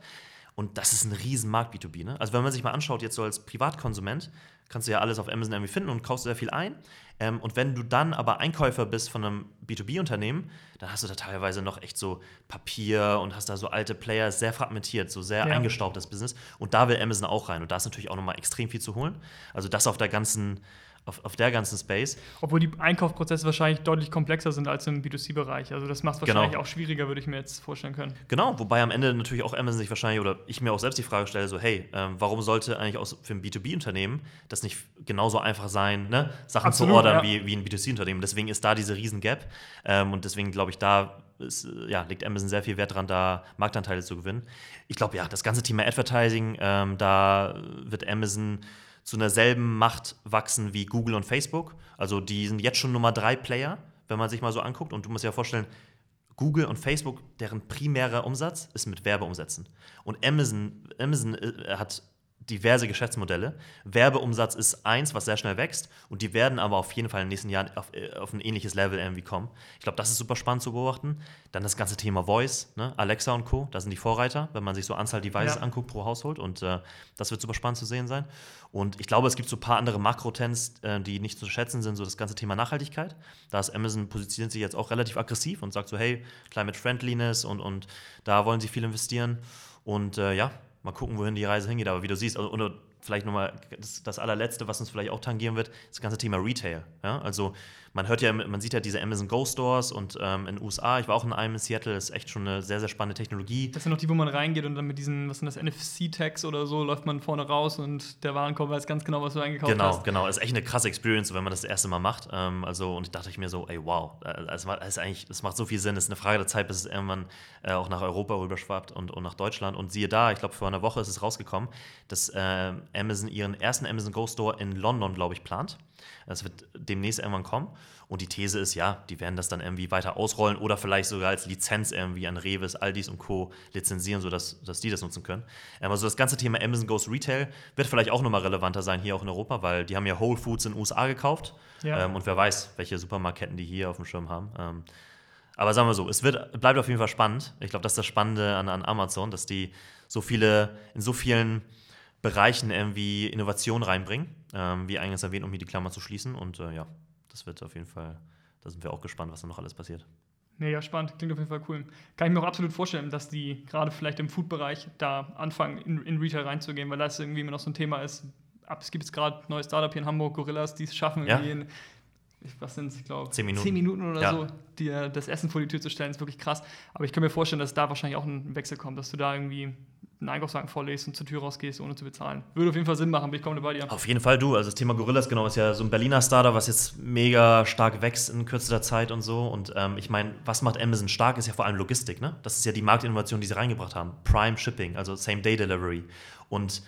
Und das ist ein Riesenmarkt B2B. Ne? Also wenn man sich mal anschaut, jetzt so als Privatkonsument, kannst du ja alles auf Amazon irgendwie finden und kaufst sehr viel ein. Ähm, und wenn du dann aber Einkäufer bist von einem B2B-Unternehmen, dann hast du da teilweise noch echt so Papier und hast da so alte Player, sehr fragmentiert, so sehr ja. eingestaubtes Business. Und da will Amazon auch rein. Und da ist natürlich auch nochmal extrem viel zu holen. Also das auf der ganzen auf, auf der ganzen Space. Obwohl die Einkaufsprozesse wahrscheinlich deutlich komplexer sind als im B2C-Bereich. Also das macht es genau. wahrscheinlich genau. auch schwieriger, würde ich mir jetzt vorstellen können. Genau, wobei am Ende natürlich auch Amazon sich wahrscheinlich oder ich mir auch selbst die Frage stelle, so hey, ähm, warum sollte eigentlich auch für ein B2B-Unternehmen das nicht genauso einfach sein, ne? Sachen Absolut, zu ordern ja. wie, wie ein B2C-Unternehmen. Deswegen ist da diese riesen Gap ähm, und deswegen glaube ich, da ist, ja, legt Amazon sehr viel Wert dran, da Marktanteile zu gewinnen. Ich glaube, ja, das ganze Thema Advertising, ähm, da wird Amazon zu einer selben Macht wachsen wie Google und Facebook. Also die sind jetzt schon Nummer drei Player, wenn man sich mal so anguckt. Und du musst dir ja vorstellen, Google und Facebook, deren primärer Umsatz ist mit Werbeumsätzen. Und Amazon, Amazon äh, hat diverse Geschäftsmodelle. Werbeumsatz ist eins, was sehr schnell wächst und die werden aber auf jeden Fall in den nächsten Jahren auf, äh, auf ein ähnliches Level irgendwie kommen. Ich glaube, das ist super spannend zu beobachten. Dann das ganze Thema Voice, ne? Alexa und Co., da sind die Vorreiter, wenn man sich so Anzahl Devices ja. anguckt pro Haushalt und äh, das wird super spannend zu sehen sein. Und ich glaube, es gibt so ein paar andere Makrotrends, äh, die nicht zu schätzen sind, so das ganze Thema Nachhaltigkeit. Da ist Amazon positioniert sich jetzt auch relativ aggressiv und sagt so, hey, Climate Friendliness und, und da wollen sie viel investieren. Und äh, ja, mal gucken, wohin die Reise hingeht. Aber wie du siehst, also, oder vielleicht nochmal das, das allerletzte, was uns vielleicht auch tangieren wird, das ganze Thema Retail. Ja? Also man hört ja, man sieht ja diese Amazon Go Stores und ähm, in den USA, ich war auch in einem in Seattle, ist echt schon eine sehr, sehr spannende Technologie. Das sind noch die, wo man reingeht und dann mit diesen, was sind das, NFC-Tags oder so, läuft man vorne raus und der Warenkorb weiß ganz genau, was du eingekauft genau, hast. Genau, genau. Ist echt eine krasse Experience, wenn man das, das erste Mal macht. Ähm, also, und ich dachte ich mir so, ey, wow, das, ist eigentlich, das macht so viel Sinn. Es ist eine Frage der Zeit, bis es irgendwann äh, auch nach Europa rüberschwappt und, und nach Deutschland. Und siehe da, ich glaube, vor einer Woche ist es rausgekommen, dass äh, Amazon ihren ersten Amazon Go Store in London, glaube ich, plant. Das wird demnächst irgendwann kommen. Und die These ist, ja, die werden das dann irgendwie weiter ausrollen oder vielleicht sogar als Lizenz irgendwie an Reves, Aldis und Co. lizenzieren, sodass dass die das nutzen können. Ähm, also das ganze Thema Amazon Goes Retail wird vielleicht auch nochmal relevanter sein hier auch in Europa, weil die haben ja Whole Foods in den USA gekauft. Ja. Ähm, und wer weiß, welche Supermarketten die hier auf dem Schirm haben. Ähm, aber sagen wir so, es wird, bleibt auf jeden Fall spannend. Ich glaube, das ist das Spannende an, an Amazon, dass die so viele, in so vielen Bereichen irgendwie Innovation reinbringen, ähm, wie eingangs erwähnt, um hier die Klammer zu schließen. Und äh, ja, das wird auf jeden Fall, da sind wir auch gespannt, was da noch alles passiert. Mega spannend, klingt auf jeden Fall cool. Kann ich mir auch absolut vorstellen, dass die gerade vielleicht im Food-Bereich da anfangen, in, in, Retail reinzugehen, weil das irgendwie immer noch so ein Thema ist. Es gibt jetzt gerade ein neues Startup hier in Hamburg, Gorillas, die es schaffen, ja. in, was sind es, ich glaube, zehn Minuten. Minuten oder ja. so, dir das Essen vor die Tür zu stellen, ist wirklich krass. Aber ich kann mir vorstellen, dass da wahrscheinlich auch ein Wechsel kommt, dass du da irgendwie einen Einkaufswagen vorlegst und zur Tür rausgehst, ohne zu bezahlen. Würde auf jeden Fall Sinn machen, bin ich komme bei dir. Auf jeden Fall du. Also das Thema Gorillas, genau, ist ja so ein Berliner Starter, was jetzt mega stark wächst in kürzester Zeit und so. Und ähm, ich meine, was macht Amazon stark, ist ja vor allem Logistik, ne? Das ist ja die Marktinnovation, die sie reingebracht haben. Prime Shipping, also Same-Day-Delivery. Und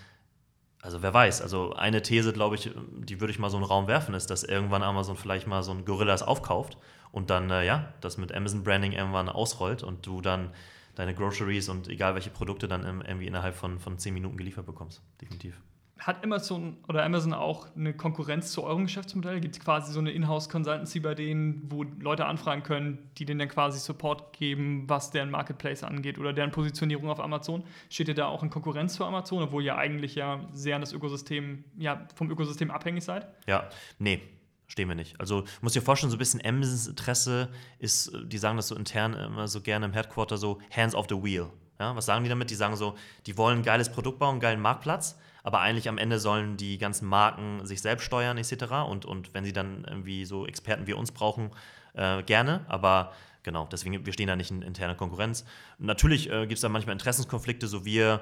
also wer weiß, also eine These, glaube ich, die würde ich mal so in den Raum werfen, ist, dass irgendwann Amazon vielleicht mal so ein Gorillas aufkauft und dann, äh, ja, das mit Amazon Branding irgendwann ausrollt und du dann deine Groceries und egal welche Produkte dann irgendwie innerhalb von, von 10 Minuten geliefert bekommst. Definitiv. Hat Amazon oder Amazon auch eine Konkurrenz zu eurem Geschäftsmodell? Gibt es quasi so eine Inhouse-Consultancy bei denen, wo Leute anfragen können, die denen dann quasi Support geben, was deren Marketplace angeht oder deren Positionierung auf Amazon? Steht ihr da auch in Konkurrenz zu Amazon, obwohl ihr eigentlich ja sehr an das Ökosystem, ja, vom Ökosystem abhängig seid? Ja, nee, Stehen wir nicht. Also, muss dir vorstellen, so ein bisschen Amazons Interesse ist, die sagen das so intern immer so gerne im Headquarter so, hands off the wheel. Ja, was sagen die damit? Die sagen so, die wollen ein geiles Produkt bauen, einen geilen Marktplatz, aber eigentlich am Ende sollen die ganzen Marken sich selbst steuern, etc. Und, und wenn sie dann irgendwie so Experten wie uns brauchen, äh, gerne, aber genau, deswegen, wir stehen da nicht in interner Konkurrenz. Natürlich äh, gibt es da manchmal Interessenskonflikte, so wir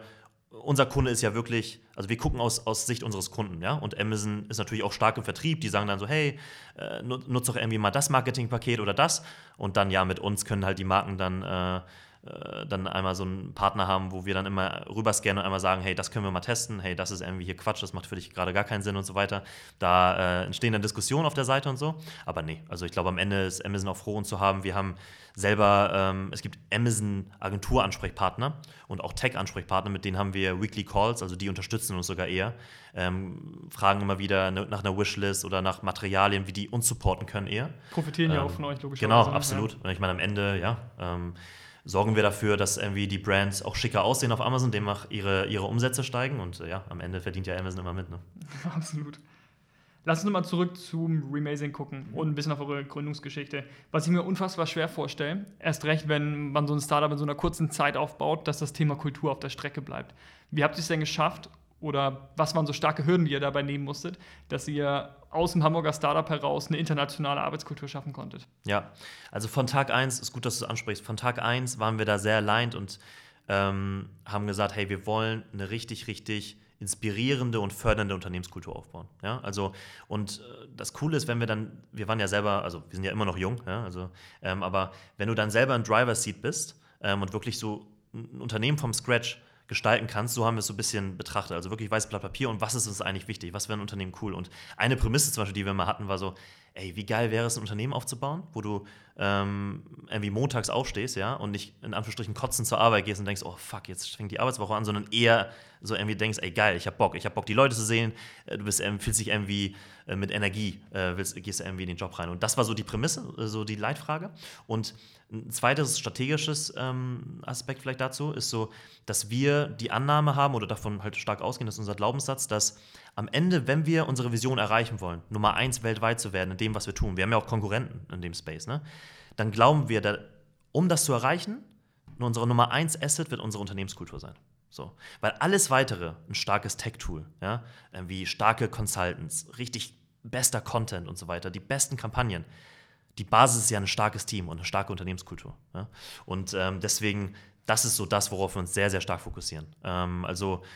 unser Kunde ist ja wirklich, also wir gucken aus, aus Sicht unseres Kunden, ja. Und Amazon ist natürlich auch stark im Vertrieb. Die sagen dann so, hey, äh, nutze doch irgendwie mal das Marketingpaket oder das. Und dann ja, mit uns können halt die Marken dann äh, äh, dann einmal so einen Partner haben, wo wir dann immer rüberscannen und einmal sagen, hey, das können wir mal testen, hey, das ist irgendwie hier Quatsch, das macht für dich gerade gar keinen Sinn und so weiter. Da äh, entstehen dann Diskussionen auf der Seite und so. Aber nee, also ich glaube, am Ende ist Amazon auch froh, uns zu haben. Wir haben selber, ähm, es gibt Amazon Agentur-Ansprechpartner und auch Tech-Ansprechpartner, mit denen haben wir Weekly Calls, also die unterstützen uns sogar eher, ähm, fragen immer wieder ne, nach einer Wishlist oder nach Materialien, wie die uns supporten können eher. Profitieren ähm, ja auch von euch, logischerweise. Genau, ne? absolut. Ja. Ich meine, am Ende, ja, ähm, sorgen wir dafür, dass irgendwie die Brands auch schicker aussehen auf Amazon, demnach ihre, ihre Umsätze steigen und äh, ja, am Ende verdient ja Amazon immer mit. Ne? (laughs) Absolut. Lass uns nochmal zurück zum Remazing gucken und ein bisschen auf eure Gründungsgeschichte. Was ich mir unfassbar schwer vorstelle, erst recht, wenn man so ein Startup in so einer kurzen Zeit aufbaut, dass das Thema Kultur auf der Strecke bleibt. Wie habt ihr es denn geschafft oder was waren so starke Hürden, die ihr dabei nehmen musstet, dass ihr aus dem Hamburger Startup heraus eine internationale Arbeitskultur schaffen konntet? Ja, also von Tag 1, ist gut, dass du es ansprichst, von Tag 1 waren wir da sehr aligned und ähm, haben gesagt, hey, wir wollen eine richtig, richtig inspirierende und fördernde Unternehmenskultur aufbauen. Ja, also und äh, das Coole ist, wenn wir dann, wir waren ja selber, also wir sind ja immer noch jung, ja, also, ähm, aber wenn du dann selber ein Driver Seat bist ähm, und wirklich so ein Unternehmen vom Scratch gestalten kannst. So haben wir es so ein bisschen betrachtet. Also wirklich weißes Blatt Papier und was ist uns eigentlich wichtig? Was wäre ein Unternehmen cool? Und eine Prämisse zum Beispiel, die wir mal hatten, war so, ey, wie geil wäre es, ein Unternehmen aufzubauen, wo du ähm, irgendwie montags aufstehst, ja, und nicht in Anführungsstrichen kotzen zur Arbeit gehst und denkst, oh fuck, jetzt fängt die Arbeitswoche an, sondern eher so irgendwie denkst, ey geil, ich hab Bock, ich hab Bock, die Leute zu sehen, äh, du bist, ähm, fühlst dich irgendwie äh, mit Energie, äh, willst, gehst irgendwie in den Job rein. Und das war so die Prämisse, äh, so die Leitfrage. Und ein zweites strategisches ähm, Aspekt vielleicht dazu ist so, dass wir die Annahme haben oder davon halt stark ausgehen, das ist unser Glaubenssatz, dass am Ende, wenn wir unsere Vision erreichen wollen, Nummer eins weltweit zu werden in dem, was wir tun, wir haben ja auch Konkurrenten in dem Space, ne? dann glauben wir, da, um das zu erreichen, unsere Nummer eins Asset wird unsere Unternehmenskultur sein. So. Weil alles weitere, ein starkes Tech-Tool, ja, wie starke Consultants, richtig bester Content und so weiter, die besten Kampagnen, die Basis ist ja ein starkes Team und eine starke Unternehmenskultur. Ja? Und ähm, deswegen, das ist so das, worauf wir uns sehr, sehr stark fokussieren. Ähm, also äh,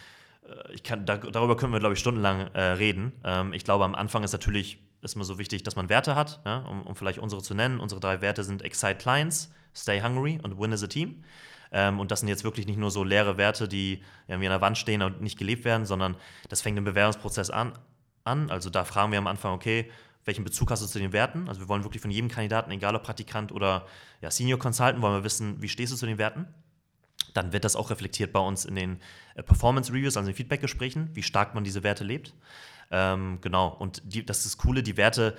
ich kann, da, darüber können wir, glaube ich, stundenlang äh, reden. Ähm, ich glaube, am Anfang ist natürlich immer so wichtig, dass man Werte hat, ja, um, um, vielleicht unsere zu nennen. Unsere drei Werte sind Excite Clients, Stay Hungry und Win as a Team. Ähm, und das sind jetzt wirklich nicht nur so leere Werte, die irgendwie an der Wand stehen und nicht gelebt werden, sondern das fängt im Bewerbungsprozess an. an. Also da fragen wir am Anfang, okay, welchen Bezug hast du zu den Werten? Also wir wollen wirklich von jedem Kandidaten, egal ob Praktikant oder ja, Senior Consultant, wollen wir wissen, wie stehst du zu den Werten? Dann wird das auch reflektiert bei uns in den äh, Performance Reviews, also in den Feedback-Gesprächen, wie stark man diese Werte lebt. Ähm, genau, und die, das ist das Coole, die Werte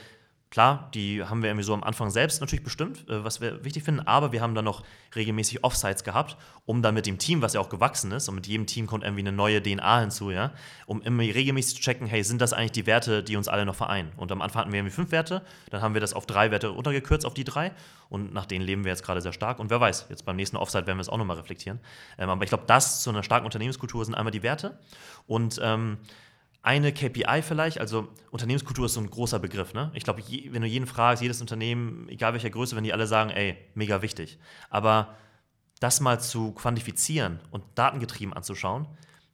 Klar, die haben wir irgendwie so am Anfang selbst natürlich bestimmt, äh, was wir wichtig finden, aber wir haben dann noch regelmäßig Offsites gehabt, um dann mit dem Team, was ja auch gewachsen ist, und mit jedem Team kommt irgendwie eine neue DNA hinzu, ja, um immer regelmäßig zu checken, hey, sind das eigentlich die Werte, die uns alle noch vereinen? Und am Anfang hatten wir irgendwie fünf Werte, dann haben wir das auf drei Werte runtergekürzt, auf die drei, und nach denen leben wir jetzt gerade sehr stark. Und wer weiß, jetzt beim nächsten Offsite werden wir es auch nochmal reflektieren. Ähm, aber ich glaube, das zu einer starken Unternehmenskultur sind einmal die Werte und ähm, eine KPI vielleicht, also Unternehmenskultur ist so ein großer Begriff. Ne? Ich glaube, wenn du jeden fragst, jedes Unternehmen, egal welcher Größe, wenn die alle sagen, ey, mega wichtig. Aber das mal zu quantifizieren und datengetrieben anzuschauen,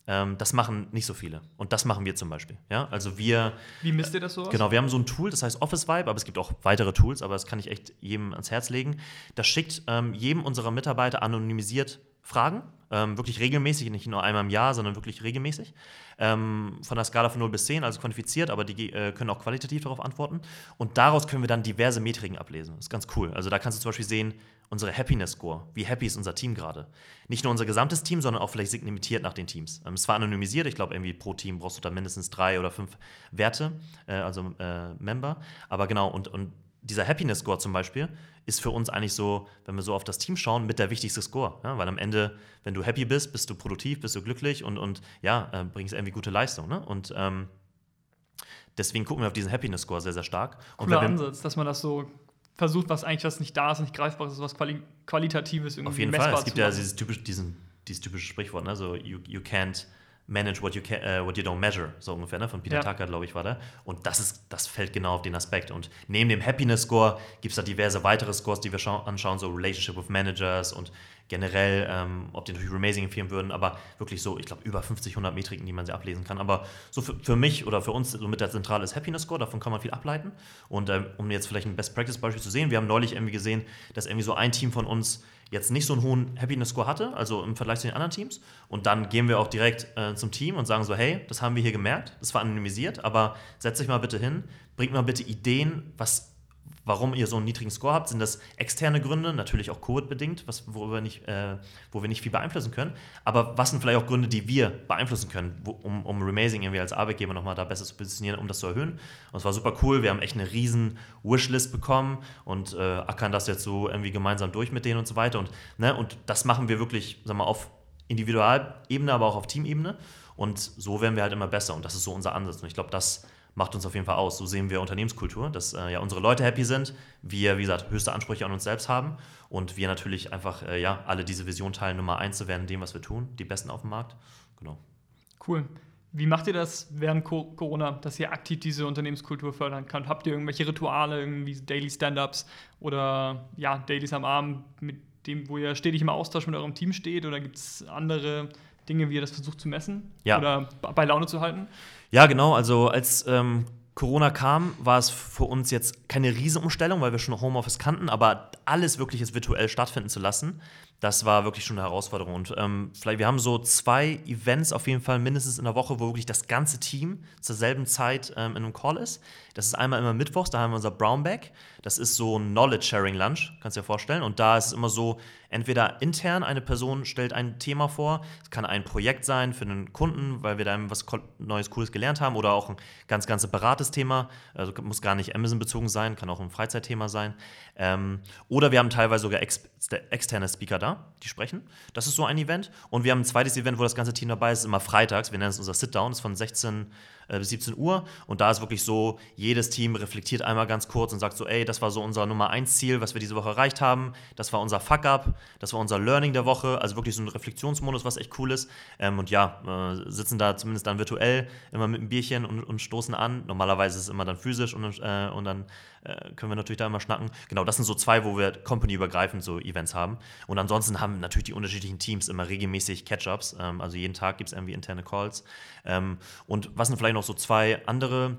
ähm, das machen nicht so viele. Und das machen wir zum Beispiel. Ja? Also wir. Wie misst ihr das so? Genau, wir haben so ein Tool, das heißt Office Vibe, aber es gibt auch weitere Tools, aber das kann ich echt jedem ans Herz legen. Das schickt ähm, jedem unserer Mitarbeiter anonymisiert Fragen, ähm, wirklich regelmäßig, nicht nur einmal im Jahr, sondern wirklich regelmäßig. Ähm, von der Skala von 0 bis 10, also quantifiziert, aber die äh, können auch qualitativ darauf antworten. Und daraus können wir dann diverse Metriken ablesen. Das ist ganz cool. Also da kannst du zum Beispiel sehen, unsere Happiness Score, wie happy ist unser Team gerade. Nicht nur unser gesamtes Team, sondern auch vielleicht segmentiert nach den Teams. Ähm, es war anonymisiert, ich glaube, irgendwie pro Team brauchst du da mindestens drei oder fünf Werte, äh, also äh, Member. Aber genau, und, und dieser Happiness Score zum Beispiel ist für uns eigentlich so, wenn wir so auf das Team schauen, mit der wichtigste Score. Ja? Weil am Ende, wenn du happy bist, bist du produktiv, bist du glücklich und, und ja, äh, bringst irgendwie gute Leistung. Ne? Und ähm, deswegen gucken wir auf diesen Happiness Score sehr, sehr stark. Und Cooler Ansatz, dass man das so versucht, was eigentlich was nicht da ist, nicht greifbar ist, was Quali Qualitatives irgendwie Auf jeden Fall. Es gibt ja dieses typische, diesen, dieses typische Sprichwort, ne? so you, you can't manage what you, can, uh, what you don't measure, so ungefähr, ne? von Peter ja. Tucker, glaube ich, war der. Und das, ist, das fällt genau auf den Aspekt. Und neben dem Happiness-Score gibt es da diverse weitere Scores, die wir anschauen, so Relationship with Managers und generell, ähm, ob die natürlich Remazing empfehlen würden, aber wirklich so, ich glaube, über 50, 100 Metriken, die man sie ablesen kann. Aber so für, für mich oder für uns, so mit der Zentrale ist Happiness Score, davon kann man viel ableiten. Und ähm, um jetzt vielleicht ein Best-Practice-Beispiel zu sehen, wir haben neulich irgendwie gesehen, dass irgendwie so ein Team von uns jetzt nicht so einen hohen Happiness-Score hatte, also im Vergleich zu den anderen Teams. Und dann gehen wir auch direkt äh, zum Team und sagen so, hey, das haben wir hier gemerkt, das war anonymisiert, aber setzt euch mal bitte hin, bringt mal bitte Ideen, was warum ihr so einen niedrigen Score habt. Sind das externe Gründe, natürlich auch Covid-bedingt, wo, wir nicht, äh, wo wir nicht viel beeinflussen können. Aber was sind vielleicht auch Gründe, die wir beeinflussen können, wo, um, um Remazing irgendwie als Arbeitgeber nochmal da besser zu positionieren, um das zu erhöhen? Und es war super cool. Wir haben echt eine riesen Wishlist bekommen und äh, ackern das jetzt so irgendwie gemeinsam durch mit denen und so weiter. Und, ne, und das machen wir wirklich, sag mal, auf Individualebene, aber auch auf Teamebene. Und so werden wir halt immer besser. Und das ist so unser Ansatz. Und ich glaube, das macht uns auf jeden Fall aus. So sehen wir Unternehmenskultur, dass äh, ja unsere Leute happy sind, wir, wie gesagt, höchste Ansprüche an uns selbst haben und wir natürlich einfach äh, ja alle diese Vision teilen, Nummer eins zu werden in dem, was wir tun, die Besten auf dem Markt. Genau. Cool. Wie macht ihr das während Corona, dass ihr aktiv diese Unternehmenskultur fördern könnt? Habt ihr irgendwelche Rituale, irgendwie Daily Stand-ups oder ja, Dailies am Abend, mit dem, wo ihr stetig im Austausch mit eurem Team steht? Oder gibt es andere Dinge, wie ihr das versucht zu messen ja. oder bei Laune zu halten? Ja, genau. Also als ähm, Corona kam, war es für uns jetzt keine Riesenumstellung, weil wir schon Homeoffice kannten, aber alles wirklich jetzt virtuell stattfinden zu lassen, das war wirklich schon eine Herausforderung. Und ähm, vielleicht, wir haben so zwei Events auf jeden Fall mindestens in der Woche, wo wirklich das ganze Team zur selben Zeit ähm, in einem Call ist. Das ist einmal immer mittwochs, da haben wir unser Brownback. Das ist so ein Knowledge-Sharing-Lunch, kannst du dir vorstellen. Und da ist es immer so, entweder intern eine Person stellt ein Thema vor, es kann ein Projekt sein für einen Kunden, weil wir da was Neues, Cooles gelernt haben, oder auch ein ganz, ganz separates Thema. Also muss gar nicht Amazon-bezogen sein, kann auch ein Freizeitthema sein. Ähm, oder wir haben teilweise sogar ex externe Speaker da, die sprechen. Das ist so ein Event. Und wir haben ein zweites Event, wo das ganze Team dabei ist, immer freitags. Wir nennen es unser Sit-Down, ist von 16 äh, bis 17 Uhr. Und da ist wirklich so, jedes Team reflektiert einmal ganz kurz und sagt so, ey, das war so unser Nummer 1 Ziel, was wir diese Woche erreicht haben. Das war unser Fuck-up, das war unser Learning der Woche. Also wirklich so ein Reflexionsmodus, was echt cool ist. Ähm, und ja, äh, sitzen da zumindest dann virtuell immer mit einem Bierchen und, und stoßen an. Normalerweise ist es immer dann physisch und, äh, und dann äh, können wir natürlich da immer schnacken. Genau, das sind so zwei, wo wir company-übergreifend so Events haben. Und ansonsten haben natürlich die unterschiedlichen Teams immer regelmäßig Catch-ups. Ähm, also jeden Tag gibt es irgendwie interne Calls. Ähm, und was sind vielleicht noch so zwei andere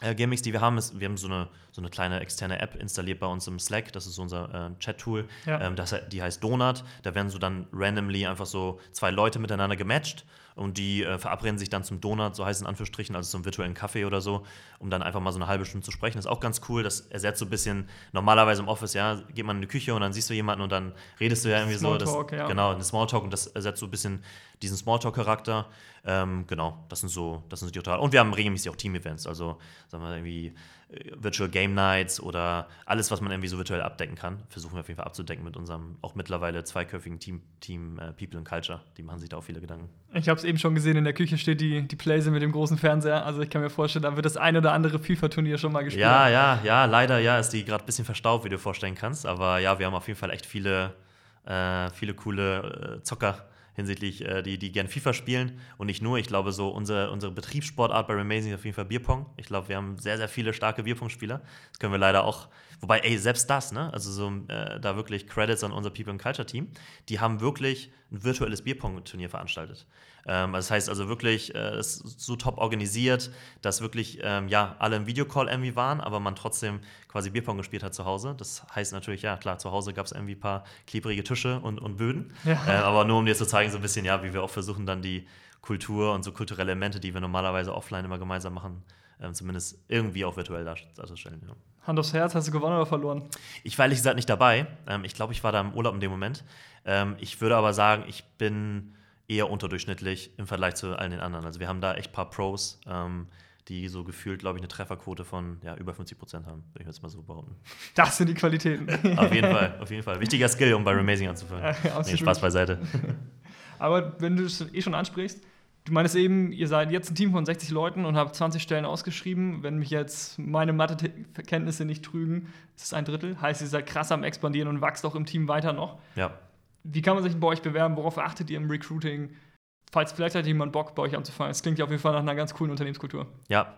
äh, Gimmicks, die wir haben, ist, wir haben so eine, so eine kleine externe App installiert bei uns im Slack. Das ist unser äh, Chat-Tool. Ja. Ähm, die heißt Donut. Da werden so dann randomly einfach so zwei Leute miteinander gematcht und die äh, verabreden sich dann zum Donut, so heißt es in Anführungsstrichen, also zum virtuellen Kaffee oder so, um dann einfach mal so eine halbe Stunde zu sprechen. Das ist auch ganz cool. Das ersetzt so ein bisschen, normalerweise im Office, ja, geht man in die Küche und dann siehst du jemanden und dann redest du ja irgendwie Smalltalk, so. Das, ja. Genau, ein Smalltalk und das ersetzt so ein bisschen diesen Smalltalk-Charakter. Ähm, genau, das sind so, das sind so die total. Und wir haben regelmäßig auch Team-Events, also sagen wir irgendwie äh, Virtual Game Nights oder alles, was man irgendwie so virtuell abdecken kann, versuchen wir auf jeden Fall abzudecken mit unserem auch mittlerweile zweiköpfigen Team, Team äh, People and Culture. Die machen sich da auch viele Gedanken. Ich habe es eben schon gesehen, in der Küche steht die, die Playse mit dem großen Fernseher. Also ich kann mir vorstellen, da wird das ein oder andere FIFA-Turnier schon mal gespielt. Ja, ja, ja, leider ja, ist die gerade ein bisschen verstaubt, wie du dir vorstellen kannst. Aber ja, wir haben auf jeden Fall echt viele, äh, viele coole äh, Zocker hinsichtlich, äh, die, die gern FIFA spielen und nicht nur. Ich glaube, so unsere, unsere Betriebssportart bei Remazing ist auf jeden Fall Bierpong. Ich glaube, wir haben sehr, sehr viele starke Bierpong-Spieler. Das können wir leider auch, wobei, ey, selbst das, ne? Also so äh, da wirklich Credits an unser People and Culture Team. Die haben wirklich ein virtuelles Bierpong-Turnier veranstaltet. Ähm, das heißt also wirklich, äh, es ist so top organisiert, dass wirklich ähm, ja, alle im Videocall irgendwie waren, aber man trotzdem quasi Bierpong gespielt hat zu Hause. Das heißt natürlich, ja klar, zu Hause gab es irgendwie ein paar klebrige Tische und, und Böden. Ja. Äh, aber nur um dir zu zeigen, so ein bisschen, ja, wie wir auch versuchen, dann die Kultur und so kulturelle Elemente, die wir normalerweise offline immer gemeinsam machen, äh, zumindest irgendwie auch virtuell darzustellen. Ja. Hand aufs Herz, hast du gewonnen oder verloren? Ich war ehrlich gesagt nicht dabei. Ähm, ich glaube, ich war da im Urlaub in dem Moment. Ähm, ich würde aber sagen, ich bin eher unterdurchschnittlich im Vergleich zu allen den anderen. Also wir haben da echt ein paar Pros, ähm, die so gefühlt, glaube ich, eine Trefferquote von ja, über 50 Prozent haben, würde ich jetzt mal so behaupten. Das sind die Qualitäten. (laughs) auf jeden Fall, (laughs) auf jeden Fall. Wichtiger Skill, um bei Remazing anzufangen. Nee, Spaß beiseite. (laughs) Aber wenn du es eh schon ansprichst, du meinst eben, ihr seid jetzt ein Team von 60 Leuten und habt 20 Stellen ausgeschrieben. Wenn mich jetzt meine Mathe-Kenntnisse nicht trügen, ist es ein Drittel. Heißt, ihr seid krass am expandieren und wächst auch im Team weiter noch. Ja. Wie kann man sich bei euch bewerben? Worauf achtet ihr im Recruiting? Falls vielleicht hat jemand Bock, bei euch anzufangen. Es klingt ja auf jeden Fall nach einer ganz coolen Unternehmenskultur. Ja,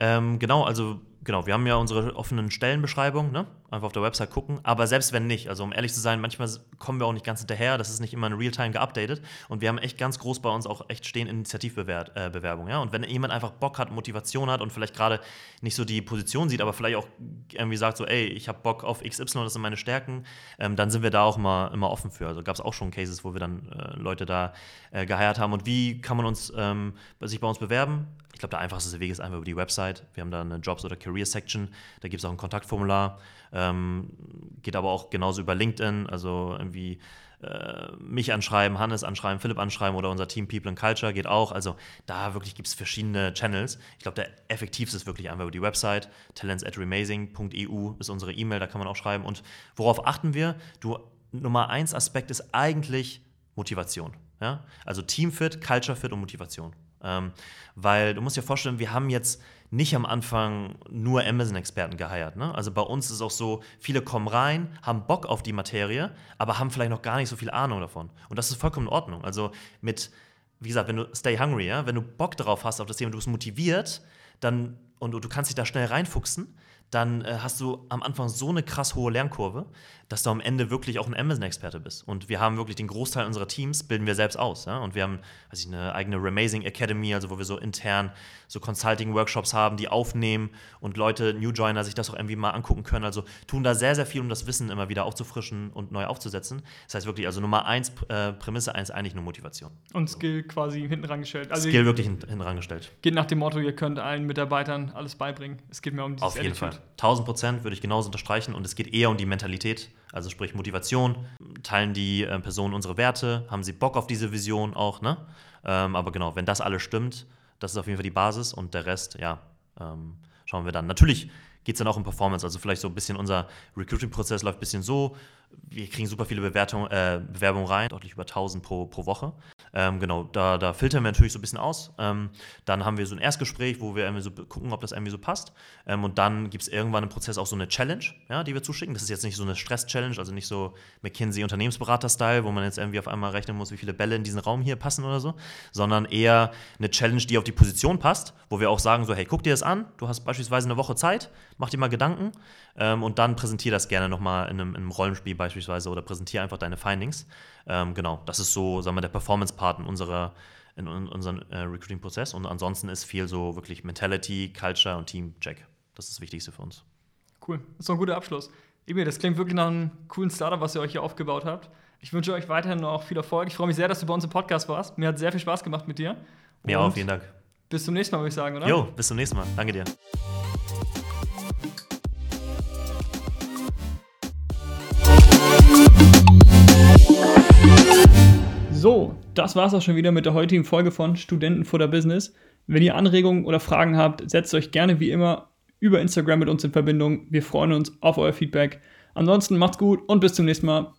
ähm, genau. Also genau, wir haben ja unsere offenen Stellenbeschreibungen, ne? einfach auf der Website gucken. Aber selbst wenn nicht, also um ehrlich zu sein, manchmal kommen wir auch nicht ganz hinterher. Das ist nicht immer in Realtime geupdatet. Und wir haben echt ganz groß bei uns auch echt stehen Initiativbewerbungen. Äh, ja? Und wenn jemand einfach Bock hat, Motivation hat und vielleicht gerade nicht so die Position sieht, aber vielleicht auch irgendwie sagt so, ey, ich habe Bock auf XY, das sind meine Stärken, ähm, dann sind wir da auch immer, immer offen für. Also gab es auch schon Cases, wo wir dann äh, Leute da äh, geheiert haben. Und wie kann man uns ähm, sich bei uns bewerben? Ich glaube, der einfachste Weg ist einfach über die Website. Wir haben da eine Jobs- oder Career-Section. Da gibt es auch ein Kontaktformular. Ähm, geht aber auch genauso über LinkedIn. Also irgendwie äh, mich anschreiben, Hannes anschreiben, Philipp anschreiben oder unser Team People and Culture geht auch. Also da wirklich gibt es verschiedene Channels. Ich glaube, der effektivste ist wirklich einfach über die Website. talents at remazing.eu ist unsere E-Mail, da kann man auch schreiben. Und worauf achten wir? Du, Nummer eins Aspekt ist eigentlich Motivation. Ja? Also Teamfit, Culture Fit und Motivation. Ähm, weil du musst dir vorstellen, wir haben jetzt nicht am Anfang nur Amazon-Experten geheiert. Ne? Also bei uns ist es auch so, viele kommen rein, haben Bock auf die Materie, aber haben vielleicht noch gar nicht so viel Ahnung davon. Und das ist vollkommen in Ordnung. Also mit, wie gesagt, wenn du stay hungry, ja, wenn du Bock darauf hast auf das Thema, du bist motiviert, dann und du kannst dich da schnell reinfuchsen, dann äh, hast du am Anfang so eine krass hohe Lernkurve, dass du am Ende wirklich auch ein Amazon-Experte bist. Und wir haben wirklich den Großteil unserer Teams, bilden wir selbst aus. Ja? Und wir haben weiß ich, eine eigene Remazing Academy, also wo wir so intern so Consulting-Workshops haben, die aufnehmen und Leute, New Joiner, sich das auch irgendwie mal angucken können. Also tun da sehr, sehr viel, um das Wissen immer wieder aufzufrischen und neu aufzusetzen. Das heißt wirklich, also Nummer eins, äh, Prämisse eins, eigentlich nur Motivation. Und Skill quasi hinten rangestellt. Also Skill wirklich hinten rangestellt. Geht nach dem Motto, ihr könnt allen Mitarbeitern alles beibringen. Es geht mehr um dieses Auf jeden Attitude. Fall. 1000 Prozent würde ich genauso unterstreichen und es geht eher um die Mentalität also sprich Motivation, teilen die äh, Personen unsere Werte, haben sie Bock auf diese Vision auch, ne? Ähm, aber genau, wenn das alles stimmt, das ist auf jeden Fall die Basis und der Rest, ja, ähm, schauen wir dann. Natürlich geht es dann auch um Performance, also vielleicht so ein bisschen unser Recruiting-Prozess läuft ein bisschen so, wir kriegen super viele Bewertung, äh, Bewerbungen rein, deutlich über 1000 pro, pro Woche. Ähm, genau, da, da filtern wir natürlich so ein bisschen aus. Ähm, dann haben wir so ein Erstgespräch, wo wir irgendwie so gucken, ob das irgendwie so passt. Ähm, und dann gibt es irgendwann im Prozess auch so eine Challenge, ja, die wir zuschicken. Das ist jetzt nicht so eine Stress-Challenge, also nicht so McKinsey-Unternehmensberater-Style, wo man jetzt irgendwie auf einmal rechnen muss, wie viele Bälle in diesen Raum hier passen oder so, sondern eher eine Challenge, die auf die Position passt, wo wir auch sagen so, hey, guck dir das an, du hast beispielsweise eine Woche Zeit, mach dir mal Gedanken ähm, und dann präsentier das gerne nochmal in einem, in einem Rollenspiel beispielsweise oder präsentiere einfach deine Findings. Ähm, genau, das ist so, sagen wir, der Performance-Part in, unserer, in, in unserem äh, Recruiting-Prozess. Und ansonsten ist viel so wirklich Mentality, Culture und Team-Check. Das ist das Wichtigste für uns. Cool, das ist ein guter Abschluss. Emil, das klingt wirklich nach einem coolen Startup, was ihr euch hier aufgebaut habt. Ich wünsche euch weiterhin noch viel Erfolg. Ich freue mich sehr, dass du bei uns im Podcast warst. Mir hat sehr viel Spaß gemacht mit dir. Mir auch, vielen Dank. Bis zum nächsten Mal, würde ich sagen, oder? Jo, bis zum nächsten Mal. Danke dir. So, das war's auch schon wieder mit der heutigen Folge von Studentenfutter Business. Wenn ihr Anregungen oder Fragen habt, setzt euch gerne wie immer über Instagram mit uns in Verbindung. Wir freuen uns auf euer Feedback. Ansonsten macht's gut und bis zum nächsten Mal.